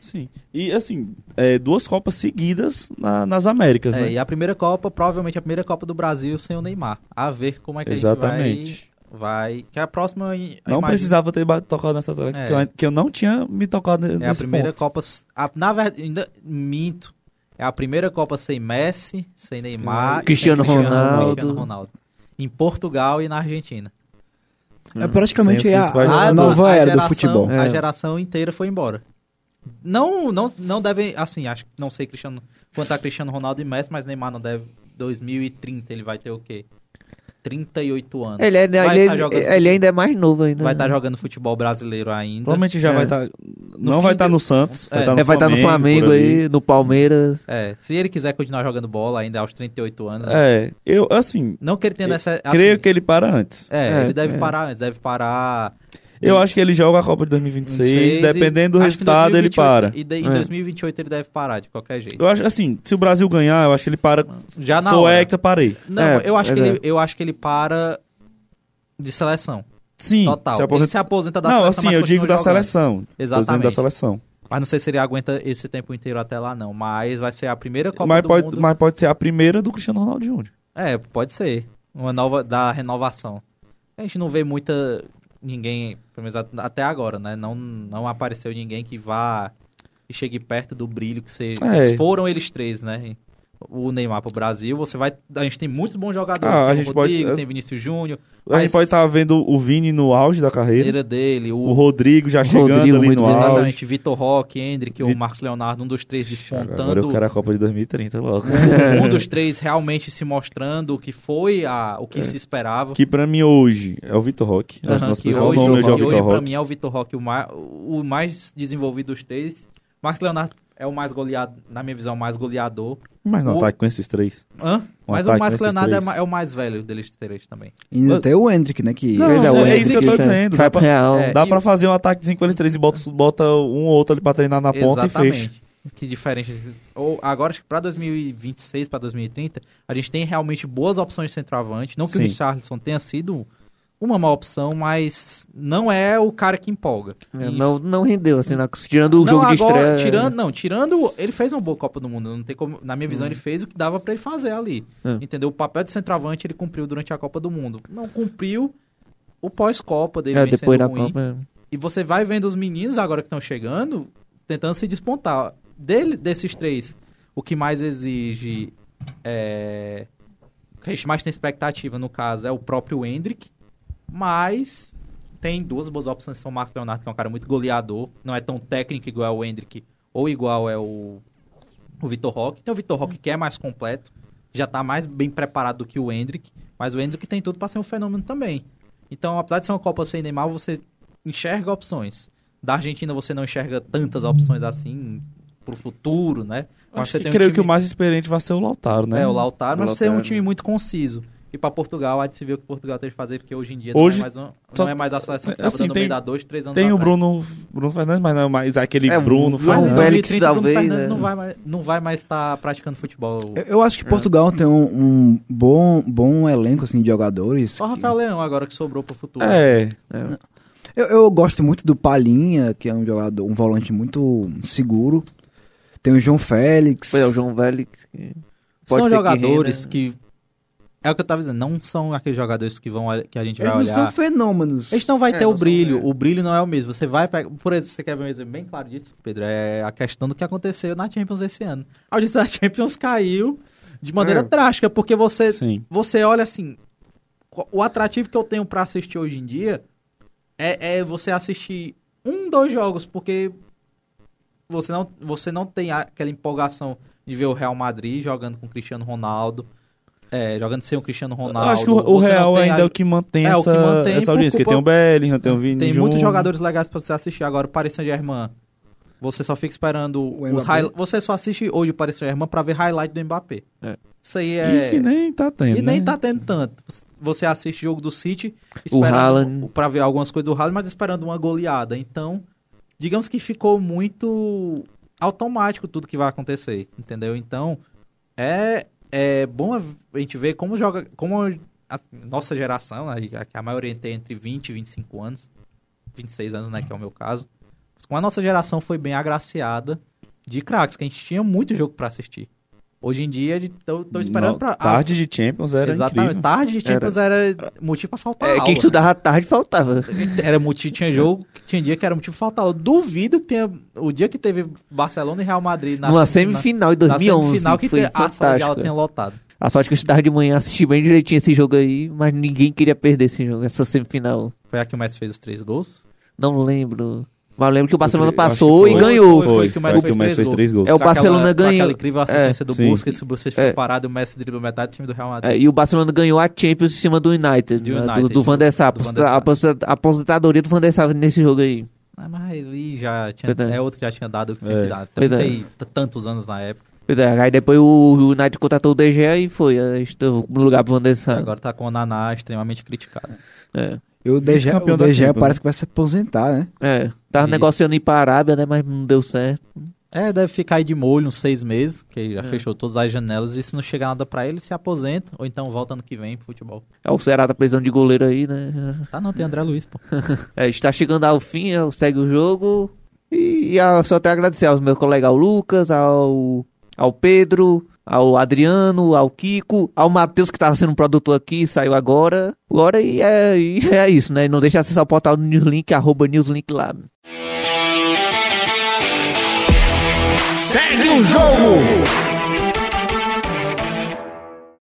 Sim. E assim, é, duas Copas seguidas na- nas Américas,
É,
né?
e a primeira Copa, provavelmente a primeira Copa do Brasil sem o Neymar. A ver como é que
Exatamente.
a gente vai. Vai que a próxima. eu
Não
imagino-
precisava ter tocado nessa tecla,
É.
que, eu, que eu não tinha me tocado nesse
É a primeira
ponto.
Copa. a- na verdade, ainda minto. É a primeira Copa sem Messi, sem Neymar.
Cristiano
sem
Ronaldo.
Cristiano Ronaldo. Em Portugal e na Argentina.
É praticamente a, a
jogadores.
nova
a
era do
geração-
futebol.
É.
A geração inteira foi embora. Não, não, não devem, assim, acho que não sei Cristiano, quanto a Cristiano Ronaldo e Messi, mas Neymar não deve. 2030 ele vai ter o quê? 38 anos.
Ele, é-
vai
ele,
tá jogando,
ele ainda é mais novo ainda.
vai estar jogando futebol brasileiro ainda.
Provavelmente já
É.
vai estar. Não
fim
vai estar
de-
no Santos. Vai
É.
estar no
É, vai estar no Flamengo
por ali.
aí, no Palmeiras.
É, se ele quiser continuar jogando bola ainda aos 38 anos,
É, eu, assim,
não que ele tenha essa.
creio
assim,
que ele para antes.
É,
É,
ele deve
é.
parar antes, deve parar.
Eu acho que ele joga a Copa de 2026,
26 e
dependendo do
que
resultado, ele
2028
para.
E de- em
É.
2028 ele deve parar, de qualquer jeito.
Eu acho, assim, se o Brasil ganhar, eu acho que ele para.
Já na
Sou
hora.
ex, parei.
Não,
É,
eu, acho que
é.
ele, eu acho que ele para de seleção.
Sim,
Total.
se
Ele
aposenta...
se aposenta da
Não,
seleção.
assim,
mas
eu digo da
jogando.
seleção. Tô dizendo
Exatamente.
da seleção.
Mas não sei se ele aguenta esse tempo inteiro até lá, não. Mas vai ser a primeira Copa
Mas
do
pode,
Mundo.
mas pode ser a primeira do Cristiano Ronaldo Júnior.
É, pode ser. Uma nova da renovação. A gente não vê muita ninguém, pelo menos at- até agora, né? Não, não apareceu ninguém que vá e chegue perto do brilho que se
É.
foram eles três, né? O Neymar pro Brasil, você vai, a gente tem muitos bons jogadores,
Ah, a
tem
gente
o Rodrigo,
pode-
tem Vinícius Júnior,
A gente pode estar vendo o Vini no auge da carreira.
carreira dele, o,
O Rodrigo já
O
chegando
Rodrigo
ali no auge.
exatamente, Vitor Roque, Hendrick, o
Vit-
Marcos Leonardo, um dos três
Agora
despontando.
eu quero a Copa de 2030 logo.
um dos três realmente se mostrando o que foi a, o que se esperava.
Que pra mim hoje é o Vitor Roque. Acho que
hoje,
o nome já é o
hoje
Vitor
pra
Roque.
mim é o Vitor Roque o mais, o mais desenvolvido dos três. Marcos Leonardo é o mais goleado, na minha visão, o mais goleador.
Mas não
o-
ataque com esses três.
Hã?
Um
Mas o
nesses
Leonardo é, é o mais velho deles três também.
E ainda tem o Hendrick, né? Que
Não,
Ele
é,
o
isso que eu tô
Hendrick,
dizendo. Dá pra,
Real.
É,
dá
e-
pra fazer um ataquezinho com eles três e bota, bota um ou outro ali pra treinar na ponta e fecha.
Exatamente. Que diferente. Ou agora, acho que pra 2026, pra 2030, a gente tem realmente boas opções de centroavante. Não que
Sim.
o Richarlison tenha sido uma má opção, mas não é o cara que empolga.
É, não, não rendeu, assim, na- tirando o
não,
jogo de
agora,
estreia.
Tirando, não, tirando. Ele fez uma boa Copa do Mundo. Não tem como, na minha visão, ele fez o que dava pra ele fazer ali.
É.
Entendeu? O papel de centroavante ele cumpriu durante a Copa do Mundo. Não cumpriu o pós-Copa dele
É, depois da
ruim.
Copa.
E você vai vendo os meninos agora que estão chegando, tentando se despontar. Dele, desses três, o que mais exige. É, o que a gente mais tem expectativa, no caso, é o próprio Hendrick. Mas tem duas boas opções. São o Marcos Leonardo, que é um cara muito goleador. Não é tão técnico igual o Hendrick ou igual é o, o Vitor Roque. Tem o Vitor Roque que é mais completo. Já tá mais bem preparado do que o Hendrick. Mas o Hendrick tem tudo para ser um fenômeno também. Então, apesar de ser uma Copa sem Neymar, você enxerga opções. Da Argentina você não enxerga tantas opções assim pro futuro, né? Mas
Acho
você
que
tem um
creio
time-
que o mais experiente vai ser o Lautaro, né?
É, o Lautaro,
O
mas você é um
Lautaro.
time muito conciso. E pra Portugal, há de se ver o que Portugal tem que fazer, porque hoje em dia
Hoje,
não, é mais, um-
só-
não é mais a seleção que tava
assim,
dando
tem-
meio da dois, três anos
Tem o
atrás.
Bruno, Bruno Fernandes, mas não é mais aquele
É,
Bruno
o
Fernandes.
Félix,
2030, o Bruno
talvez,
Fernandes
é.
não vai mais não vai mais estar praticando futebol.
Eu, eu acho que Portugal tem um, um bom, bom elenco assim, de jogadores.
Só o
que-
Rafael Leão agora que sobrou pro futuro.
É,
Eu, eu gosto muito do Palinha, que é um jogador, um volante muito seguro. Tem o João Félix.
É, o João Félix. que pode
são
ser que
jogadores
renda.
que, É o que eu tava dizendo, não são aqueles jogadores que vão que a gente
Eles
vai
não
olhar.
são fenômenos.
Eles não vai
É,
ter
não
o brilho. O brilho não é o mesmo. Você vai pegar. Por exemplo, você quer ver um exemplo bem claro disso, Pedro? É a questão do que aconteceu na Champions esse ano. A audiência da Champions caiu de maneira
É.
drástica, porque você,
sim.
você olha assim. O atrativo que eu tenho pra assistir hoje em dia é, é você assistir um, dois jogos, porque você não, você não tem aquela empolgação de ver o Real Madrid jogando com o Cristiano Ronaldo. É, jogando sem o Cristiano Ronaldo.
Eu acho que o, o Real
tem
ainda
a-
é o que mantém,
É, o
essa,
que mantém
essa audiência. Porque tem o Bellingham, tem o Vini
Tem muitos jogadores legais pra você assistir agora. O Paris Saint-Germain. Você só fica esperando
O
os highlights. Você só assiste hoje o Paris Saint-Germain pra ver highlight do Mbappé.
É.
Isso aí
E
é.
que nem tá tendo,
E nem
né?
tá tendo tanto. Você assiste jogo do City
O
esperando
Haaland.
pra ver algumas coisas do Haaland, mas esperando uma goleada. Então, digamos que ficou muito automático tudo que vai acontecer, entendeu? Então, é, é bom a gente ver como joga, como a nossa geração, né, que a maioria tem entre 20 e 25 anos, 26 anos, né, que é o meu caso. com a nossa geração foi bem agraciada de craques, que a gente tinha muito jogo pra assistir. Hoje em dia, tô, tô esperando
Não,
pra. ah,
Tarde de Champions era
Exatamente.
incrível.
Tarde de Champions era, motivo pra faltar
É,
aula.
quem estudava tarde faltava.
Era motivo, tinha jogo, tinha dia que era motivo pra faltar aula. Duvido que tenha. O dia que teve Barcelona e Real Madrid na
Numa
sem-
semifinal em
na, na
2011.
semifinal que
foi
te- a sala de aula tenha lotado.
A sorte que eu estudava de manhã, assisti bem direitinho esse jogo aí, mas ninguém queria perder esse jogo, essa semifinal.
Foi a que Messi fez os três gols.
Não lembro. Mas eu lembro que o Barcelona
Eu
passou
foi.
e
Foi,
ganhou.
foi,
Foi,
que o
foi,
Messi
o
fez
Messi fez
três
três gols.
É, o
aquela-
Barcelona
com
ganhou.
aquela incrível assistência do
sim.
Busquets, o Busquets ficou
É.
parado e o Messi dribla metade do time do Real Madrid.
É, e o Barcelona ganhou a Champions em cima do United,
Do
né,
United,
do, do
do Van der Sar.
A aposenta- a aposentadoria do Van der Sar nesse jogo aí.
Ah, mas ele já tinha.
Verdade.
É outro que já tinha dado o que tinha
É.
que dar.
Verdade.
30 t- tantos anos na época.
Pois é, aí depois o United contratou o Gea e foi é, estou no lugar pro Van der Sar.
Agora tá com o Naná extremamente criticado.
É,
E o DG,
Vice-campeão
o
da
DG
Champions,
parece que vai se aposentar, né?
é. Tava
E-
negociando ir pra Arábia, né, mas não deu certo.
É, deve ficar aí de molho uns seis meses, que já
É.
fechou todas as janelas. E se não chegar nada pra ele, se aposenta. Ou então volta ano que vem pro futebol.
É, o Ceará tá precisando de goleiro aí, né.
Tá, não, tem André Luiz, pô.
É, está chegando ao fim, segue o jogo. E, e só tenho a agradecer aos meus colegas, ao Lucas, ao, ao Pedro, ao Adriano, ao Kiko, ao Matheus, que estava sendo um produtor aqui, saiu agora. Agora e é, e é isso, né? Não deixe de acessar o portal do Newslink, arroba Newslink lá.
Segue o jogo.